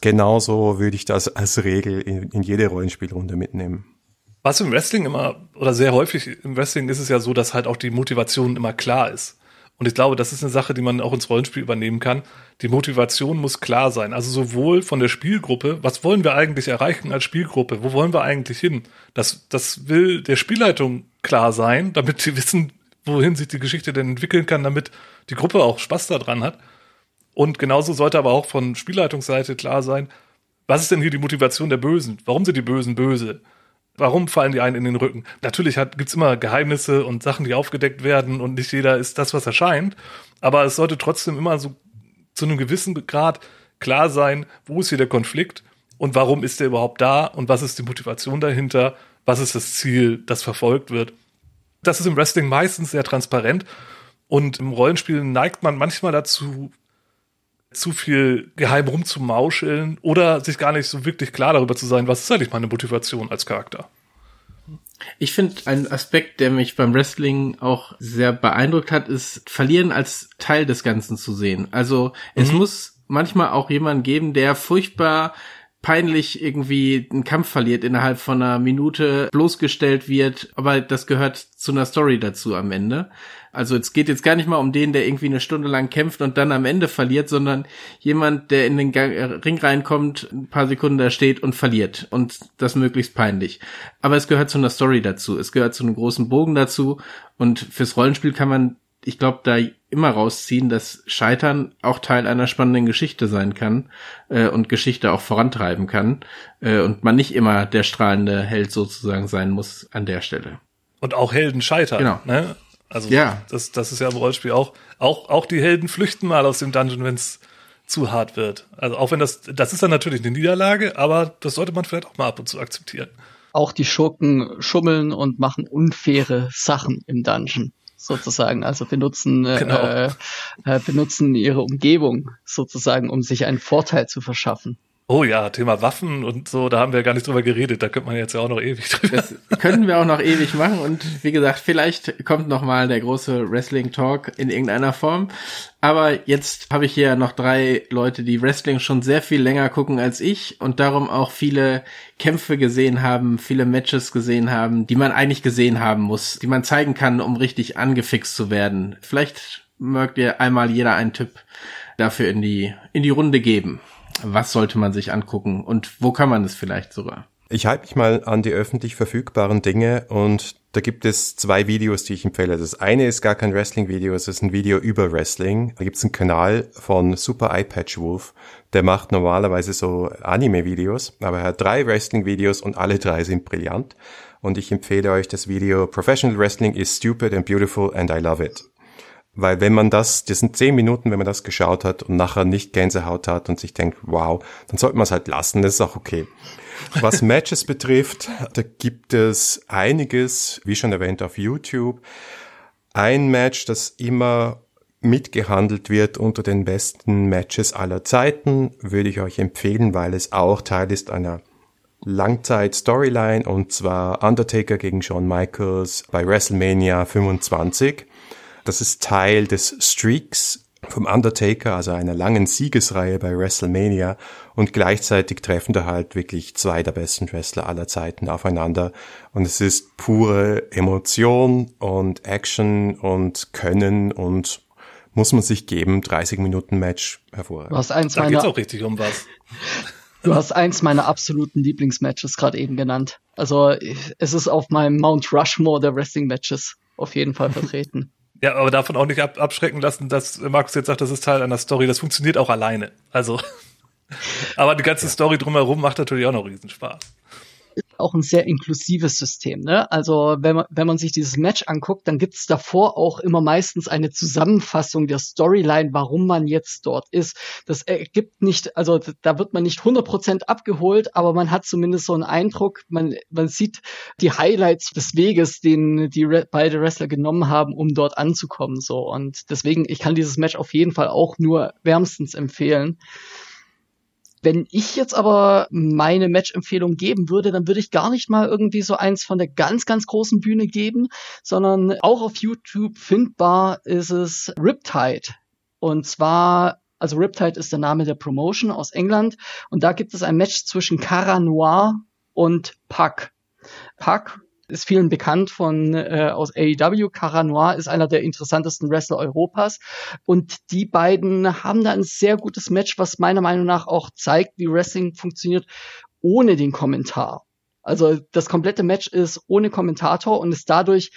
Genauso würde ich das als Regel in, in jede Rollenspielrunde mitnehmen. Was im Wrestling immer, oder sehr häufig im Wrestling ist es ja so, dass halt auch die Motivation immer klar ist. Und ich glaube, das ist eine Sache, die man auch ins Rollenspiel übernehmen kann. Die Motivation muss klar sein. Also sowohl von der Spielgruppe, was wollen wir eigentlich erreichen als Spielgruppe? Wo wollen wir eigentlich hin? Das, das will der Spielleitung klar sein, damit sie wissen, wohin sich die Geschichte denn entwickeln kann, damit die Gruppe auch Spaß daran hat. Und genauso sollte aber auch von Spielleitungsseite klar sein, was ist denn hier die Motivation der Bösen? Warum sind die Bösen böse? Warum fallen die einen in den Rücken? Natürlich gibt es immer Geheimnisse und Sachen, die aufgedeckt werden und nicht jeder ist das, was er scheint. Aber es sollte trotzdem immer so zu einem gewissen Grad klar sein, wo ist hier der Konflikt und warum ist der überhaupt da und was ist die Motivation dahinter, was ist das Ziel, das verfolgt wird. Das ist im Wrestling meistens sehr transparent und im Rollenspiel neigt man manchmal dazu, zu viel geheim rumzumauscheln oder sich gar nicht so wirklich klar darüber zu sein, was ist eigentlich meine Motivation als Charakter. Ich finde, ein Aspekt, der mich beim Wrestling auch sehr beeindruckt hat, ist Verlieren als Teil des Ganzen zu sehen. Also es mhm. muss manchmal auch jemand geben, der furchtbar peinlich irgendwie einen Kampf verliert innerhalb von einer Minute bloßgestellt wird, aber das gehört zu einer Story dazu am Ende. Also es geht jetzt gar nicht mal um den, der irgendwie eine Stunde lang kämpft und dann am Ende verliert, sondern jemand, der in den äh, Ring reinkommt, ein paar Sekunden da steht und verliert und das möglichst peinlich. Aber es gehört zu einer Story dazu, es gehört zu einem großen Bogen dazu und fürs Rollenspiel kann man, ich glaube, da immer rausziehen, dass Scheitern auch Teil einer spannenden Geschichte sein kann äh, und Geschichte auch vorantreiben kann äh, und man nicht immer der strahlende Held sozusagen sein muss an der Stelle. Und auch Helden scheitern. Genau. Ne? Also ja. das, das ist ja im Rollenspiel auch, auch, auch die Helden flüchten mal aus dem Dungeon, wenn es zu hart wird. Also auch wenn das, das ist dann natürlich eine Niederlage, aber das sollte man vielleicht auch mal ab und zu akzeptieren. Auch die Schurken schummeln und machen unfaire Sachen im Dungeon sozusagen, also benutzen äh, genau. äh, benutzen ihre Umgebung sozusagen, um sich einen Vorteil zu verschaffen. Oh ja, Thema Waffen und so, da haben wir gar nicht drüber geredet. Da könnte man jetzt ja auch noch ewig drüber. Das könnten wir auch noch ewig machen und wie gesagt, vielleicht kommt noch mal der große Wrestling Talk in irgendeiner Form. Aber jetzt habe ich hier noch drei Leute, die Wrestling schon sehr viel länger gucken als ich und darum auch viele Kämpfe gesehen haben, viele Matches gesehen haben, die man eigentlich gesehen haben muss, die man zeigen kann, um richtig angefixt zu werden. Vielleicht mögt ihr einmal jeder einen Tipp dafür in die in die Runde geben was sollte man sich angucken und wo kann man es vielleicht sogar? Ich halte mich mal an die öffentlich verfügbaren Dinge und da gibt es zwei Videos, die ich empfehle. Das eine ist gar kein Wrestling-Video, es ist ein Video über Wrestling. Da gibt es einen Kanal von Super Eyepatch Wolf, der macht normalerweise so Anime-Videos, aber er hat drei Wrestling-Videos und alle drei sind brillant. Und ich empfehle euch das Video Professional Wrestling is stupid and beautiful and I love it. Weil wenn man das, das sind zehn Minuten, wenn man das geschaut hat und nachher nicht Gänsehaut hat und sich denkt, wow, dann sollte man es halt lassen, das ist auch okay. Was Matches betrifft, da gibt es einiges, wie schon erwähnt, auf YouTube. Ein Match, das immer mitgehandelt wird unter den besten Matches aller Zeiten, würde ich euch empfehlen, weil es auch Teil ist einer Langzeit-Storyline und zwar Undertaker gegen Shawn Michaels bei WrestleMania 25. Das ist Teil des Streaks vom Undertaker, also einer langen Siegesreihe bei WrestleMania und gleichzeitig treffen da halt wirklich zwei der besten Wrestler aller Zeiten aufeinander und es ist pure Emotion und Action und Können und muss man sich geben, 30 Minuten Match hervorragend. Du hast eins da meiner, geht's auch richtig um was. Du hast eins meiner absoluten Lieblingsmatches gerade eben genannt. Also es ist auf meinem Mount Rushmore der Wrestling Matches auf jeden Fall vertreten. Ja, aber davon auch nicht ab abschrecken lassen, dass Markus jetzt sagt, das ist Teil einer Story. Das funktioniert auch alleine. Also, aber die ganze ja. Story drumherum macht natürlich auch noch Riesenspaß auch ein sehr inklusives System. Ne? Also wenn man, wenn man sich dieses Match anguckt, dann gibt es davor auch immer meistens eine Zusammenfassung der Storyline, warum man jetzt dort ist. Das ergibt nicht, also da wird man nicht 100% abgeholt, aber man hat zumindest so einen Eindruck, man, man sieht die Highlights des Weges, den die beide Wrestler genommen haben, um dort anzukommen. So Und deswegen, ich kann dieses Match auf jeden Fall auch nur wärmstens empfehlen. Wenn ich jetzt aber meine Match-Empfehlung geben würde, dann würde ich gar nicht mal irgendwie so eins von der ganz, ganz großen Bühne geben, sondern auch auf YouTube findbar ist es Riptide. Und zwar also Riptide ist der Name der Promotion aus England und da gibt es ein Match zwischen Cara Noir und Puck. Puck ist vielen bekannt von äh, aus AEW. Cara Noir ist einer der interessantesten Wrestler Europas und die beiden haben da ein sehr gutes Match, was meiner Meinung nach auch zeigt, wie Wrestling funktioniert ohne den Kommentar. Also das komplette Match ist ohne Kommentator und ist dadurch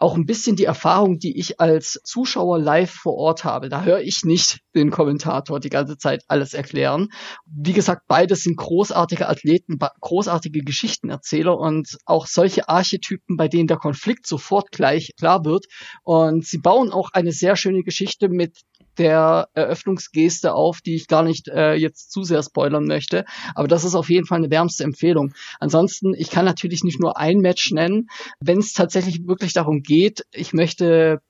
auch ein bisschen die Erfahrung, die ich als Zuschauer live vor Ort habe. Da höre ich nicht den Kommentator die ganze Zeit alles erklären. Wie gesagt, beides sind großartige Athleten, großartige Geschichtenerzähler und auch solche Archetypen, bei denen der Konflikt sofort gleich klar wird. Und sie bauen auch eine sehr schöne Geschichte mit der Eröffnungsgeste auf, die ich gar nicht äh, jetzt zu sehr spoilern möchte. Aber das ist auf jeden Fall eine wärmste Empfehlung. Ansonsten, ich kann natürlich nicht nur ein Match nennen. Wenn es tatsächlich wirklich darum geht, ich möchte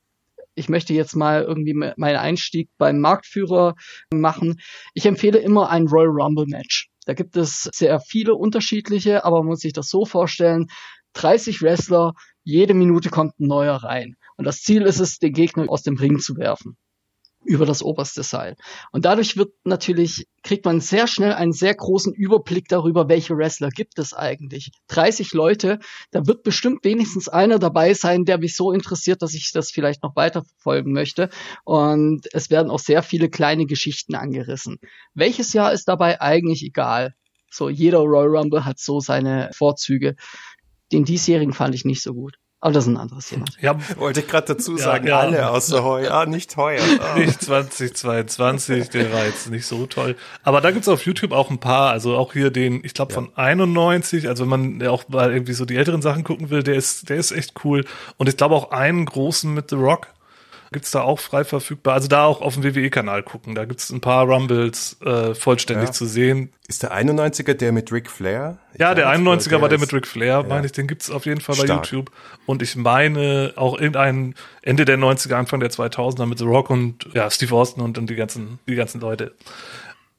ich möchte jetzt mal irgendwie meinen Einstieg beim Marktführer machen. Ich empfehle immer ein Royal Rumble Match. Da gibt es sehr viele unterschiedliche, aber man muss sich das so vorstellen. 30 Wrestler, jede Minute kommt ein neuer rein. Und das Ziel ist es, den Gegner aus dem Ring zu werfen über das oberste Seil. Und dadurch wird natürlich, kriegt man sehr schnell einen sehr großen Überblick darüber, welche Wrestler gibt es eigentlich. 30 Leute, da wird bestimmt wenigstens einer dabei sein, der mich so interessiert, dass ich das vielleicht noch weiter verfolgen möchte. Und es werden auch sehr viele kleine Geschichten angerissen. Welches Jahr ist dabei eigentlich egal. So, jeder Royal Rumble hat so seine Vorzüge. Den diesjährigen fand ich nicht so gut. Aber das ist ein anderes Thema. Ja, wollte ich gerade dazu sagen, ja, ja. alle außer heuer. Ah, nicht heuer. Ah. Nicht 2022, der war jetzt nicht so toll. Aber da gibt's auf YouTube auch ein paar, also auch hier den, ich glaube von 91, also wenn man auch mal irgendwie so die älteren Sachen gucken will, der ist, der ist echt cool. Und ich glaube auch einen großen mit The Rock, gibt's da auch frei verfügbar. Also da auch auf dem WWE-Kanal gucken. Da gibt's ein paar Rumbles äh, vollständig ja. zu sehen. Ist der 91er der mit Ric Flair? Ich ja, der 91er der war der mit Ric Flair, ja. meine ich. Den gibt's auf jeden Fall bei Stark. YouTube. Und ich meine auch irgendein Ende der 90er, Anfang der 2000er mit The Rock und ja, Steve Austin und, und die ganzen, die ganzen Leute.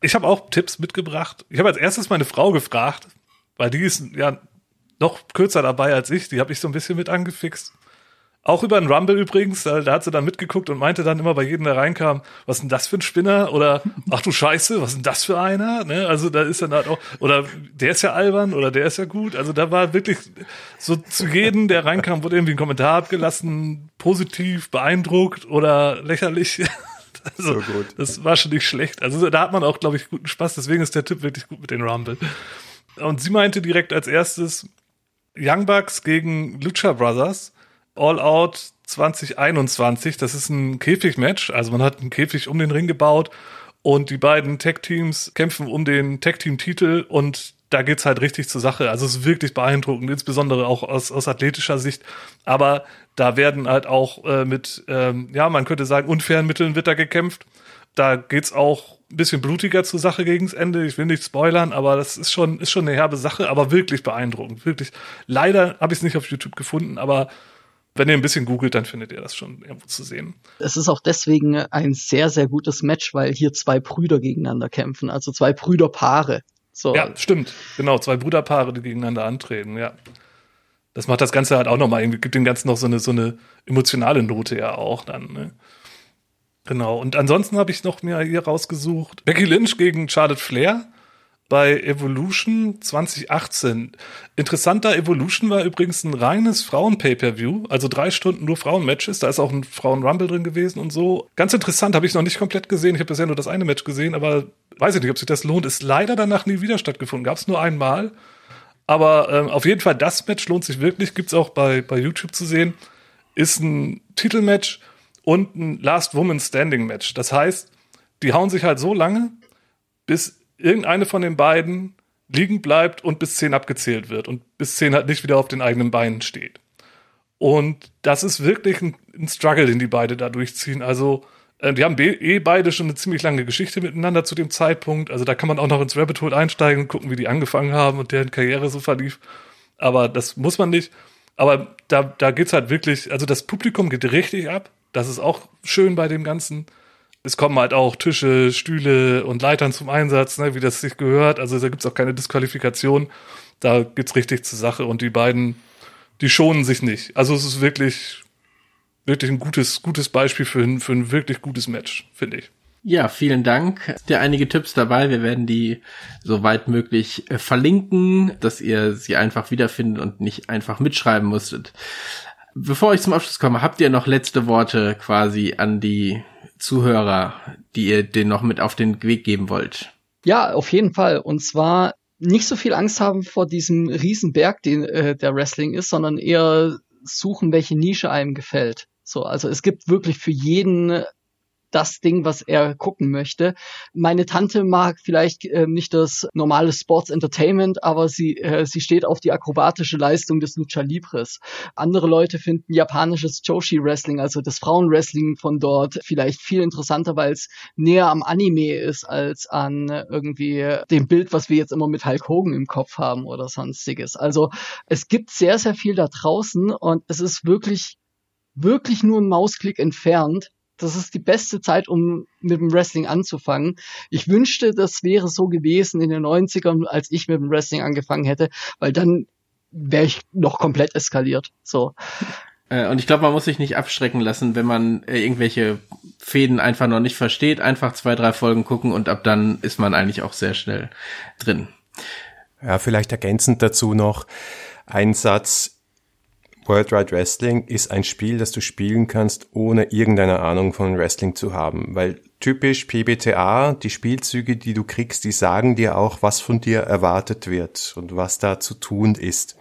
Ich habe auch Tipps mitgebracht. Ich habe als erstes meine Frau gefragt, weil die ist ja noch kürzer dabei als ich. Die habe ich so ein bisschen mit angefixt. Auch über den Rumble übrigens, da, da hat sie dann mitgeguckt und meinte dann immer bei jedem, der reinkam, was ist denn das für ein Spinner? Oder ach du Scheiße, was ist denn das für einer? Ne? Also da ist dann halt auch, oder der ist ja albern oder der ist ja gut. Also da war wirklich so zu jedem, der reinkam, wurde irgendwie ein Kommentar abgelassen, positiv, beeindruckt oder lächerlich. Also, so gut. das war schon nicht schlecht. Also da hat man auch, glaube ich, guten Spaß. Deswegen ist der Tipp wirklich gut mit den Rumble. Und sie meinte direkt als erstes Young Bucks gegen Lucha Brothers All Out 2021. Das ist ein Käfigmatch. Also man hat einen Käfig um den Ring gebaut und die beiden Tech-Teams kämpfen um den Tech-Team-Titel und da geht's halt richtig zur Sache. Also es ist wirklich beeindruckend, insbesondere auch aus, aus athletischer Sicht. Aber da werden halt auch äh, mit, ähm, ja, man könnte sagen, unfairen Mitteln wird da gekämpft. Da geht's auch ein bisschen blutiger zur Sache gegens Ende. Ich will nicht spoilern, aber das ist schon, ist schon eine herbe Sache, aber wirklich beeindruckend. Wirklich. Leider habe ich es nicht auf YouTube gefunden, aber wenn ihr ein bisschen googelt, dann findet ihr das schon irgendwo zu sehen. Es ist auch deswegen ein sehr, sehr gutes Match, weil hier zwei Brüder gegeneinander kämpfen, also zwei Brüderpaare. So. Ja, stimmt. Genau, zwei Brüderpaare, die gegeneinander antreten, ja. Das macht das Ganze halt auch nochmal, irgendwie gibt dem Ganzen noch so eine, so eine emotionale Note ja auch dann, ne? Genau. Und ansonsten habe ich noch mir hier rausgesucht. Becky Lynch gegen Charlotte Flair bei Evolution 2018. Interessanter Evolution war übrigens ein reines Frauen-Pay-Per-View, also drei Stunden nur Frauen-Matches. Da ist auch ein Frauen-Rumble drin gewesen und so. Ganz interessant, habe ich noch nicht komplett gesehen. Ich habe bisher nur das eine Match gesehen, aber weiß ich nicht, ob sich das lohnt. Ist leider danach nie wieder stattgefunden. Gab es nur einmal. Aber ähm, auf jeden Fall, das Match lohnt sich wirklich. Gibt's auch bei, bei YouTube zu sehen. Ist ein Titelmatch und ein Last Woman Standing Match. Das heißt, die hauen sich halt so lange, bis irgendeine von den beiden liegen bleibt und bis zehn abgezählt wird und bis zehn halt nicht wieder auf den eigenen Beinen steht. Und das ist wirklich ein, ein Struggle, den die beide da durchziehen. Also, äh, die haben eh beide schon eine ziemlich lange Geschichte miteinander zu dem Zeitpunkt. Also da kann man auch noch ins Rabbit Hole einsteigen und gucken, wie die angefangen haben und deren Karriere so verlief. Aber das muss man nicht. Aber da, da geht's halt wirklich, also das Publikum geht richtig ab. Das ist auch schön bei dem Ganzen es kommen halt auch Tische, Stühle und Leitern zum Einsatz, ne, wie das sich gehört. Also da gibt's auch keine Disqualifikation. Da geht's richtig zur Sache und die beiden, die schonen sich nicht. Also es ist wirklich, wirklich ein gutes, gutes Beispiel für ein, für ein wirklich gutes Match, finde ich. Ja, vielen Dank. Ja, einige Tipps dabei. Wir werden die so weit möglich äh, verlinken, dass ihr sie einfach wiederfindet und nicht einfach mitschreiben musstet. Bevor ich zum Abschluss komme, habt ihr noch letzte Worte quasi an die Zuhörer, die ihr den noch mit auf den Weg geben wollt? Ja, auf jeden Fall. Und zwar nicht so viel Angst haben vor diesem Riesenberg, den äh, der Wrestling ist, sondern eher suchen, welche Nische einem gefällt. So, also es gibt wirklich für jeden das Ding, was er gucken möchte. Meine Tante mag vielleicht äh, nicht das normale Sports Entertainment, aber sie, äh, sie steht auf die akrobatische Leistung des Lucha Libres. Andere Leute finden japanisches Joshi Wrestling, also das Frauenwrestling von dort, vielleicht viel interessanter, weil es näher am Anime ist als an irgendwie dem Bild, was wir jetzt immer mit Hulk Hogan im Kopf haben oder sonstiges. Also es gibt sehr, sehr viel da draußen und es ist wirklich wirklich nur ein Mausklick entfernt das ist die beste Zeit, um mit dem Wrestling anzufangen. Ich wünschte, das wäre so gewesen in den 90ern, als ich mit dem Wrestling angefangen hätte, weil dann wäre ich noch komplett eskaliert. So. Äh, und ich glaube, man muss sich nicht abschrecken lassen, wenn man äh, irgendwelche Fäden einfach noch nicht versteht. Einfach zwei, drei Folgen gucken und ab dann ist man eigentlich auch sehr schnell drin. Ja, vielleicht ergänzend dazu noch ein Satz. World Wide Wrestling ist ein Spiel, das du spielen kannst, ohne irgendeine Ahnung von Wrestling zu haben. Weil typisch PBTA, die Spielzüge, die du kriegst, die sagen dir auch, was von dir erwartet wird und was da zu tun ist.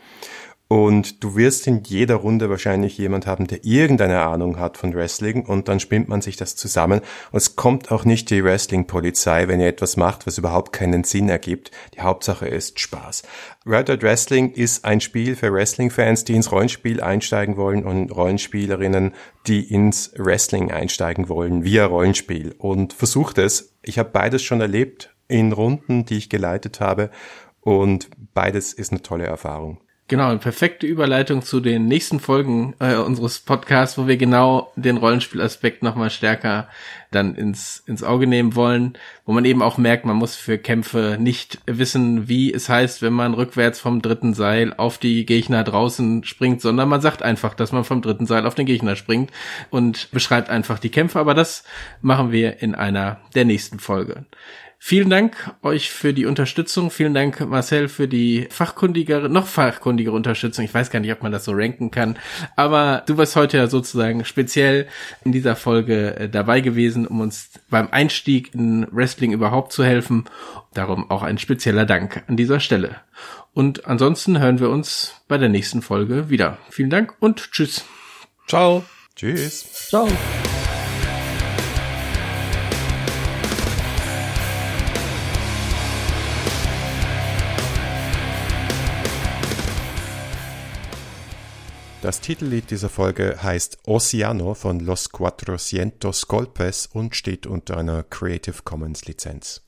Und du wirst in jeder Runde wahrscheinlich jemand haben, der irgendeine Ahnung hat von Wrestling und dann spinnt man sich das zusammen. Und es kommt auch nicht die Wrestling-Polizei, wenn ihr etwas macht, was überhaupt keinen Sinn ergibt. Die Hauptsache ist Spaß. Red Dead Wrestling ist ein Spiel für Wrestling-Fans, die ins Rollenspiel einsteigen wollen und Rollenspielerinnen, die ins Wrestling einsteigen wollen via Rollenspiel. Und versucht es. Ich habe beides schon erlebt in Runden, die ich geleitet habe. Und beides ist eine tolle Erfahrung. Genau, eine perfekte Überleitung zu den nächsten Folgen äh, unseres Podcasts, wo wir genau den Rollenspielaspekt nochmal stärker dann ins, ins Auge nehmen wollen, wo man eben auch merkt, man muss für Kämpfe nicht wissen, wie es heißt, wenn man rückwärts vom dritten Seil auf die Gegner draußen springt, sondern man sagt einfach, dass man vom dritten Seil auf den Gegner springt und beschreibt einfach die Kämpfe, aber das machen wir in einer der nächsten Folgen. Vielen Dank euch für die Unterstützung. Vielen Dank, Marcel, für die fachkundigere, noch fachkundigere Unterstützung. Ich weiß gar nicht, ob man das so ranken kann. Aber du warst heute ja sozusagen speziell in dieser Folge äh, dabei gewesen, um uns beim Einstieg in Wrestling überhaupt zu helfen. Darum auch ein spezieller Dank an dieser Stelle. Und ansonsten hören wir uns bei der nächsten Folge wieder. Vielen Dank und tschüss. Ciao. Tschüss. Ciao. Das Titellied dieser Folge heißt Oceano von Los Cuatrocientos Golpes und steht unter einer Creative Commons Lizenz.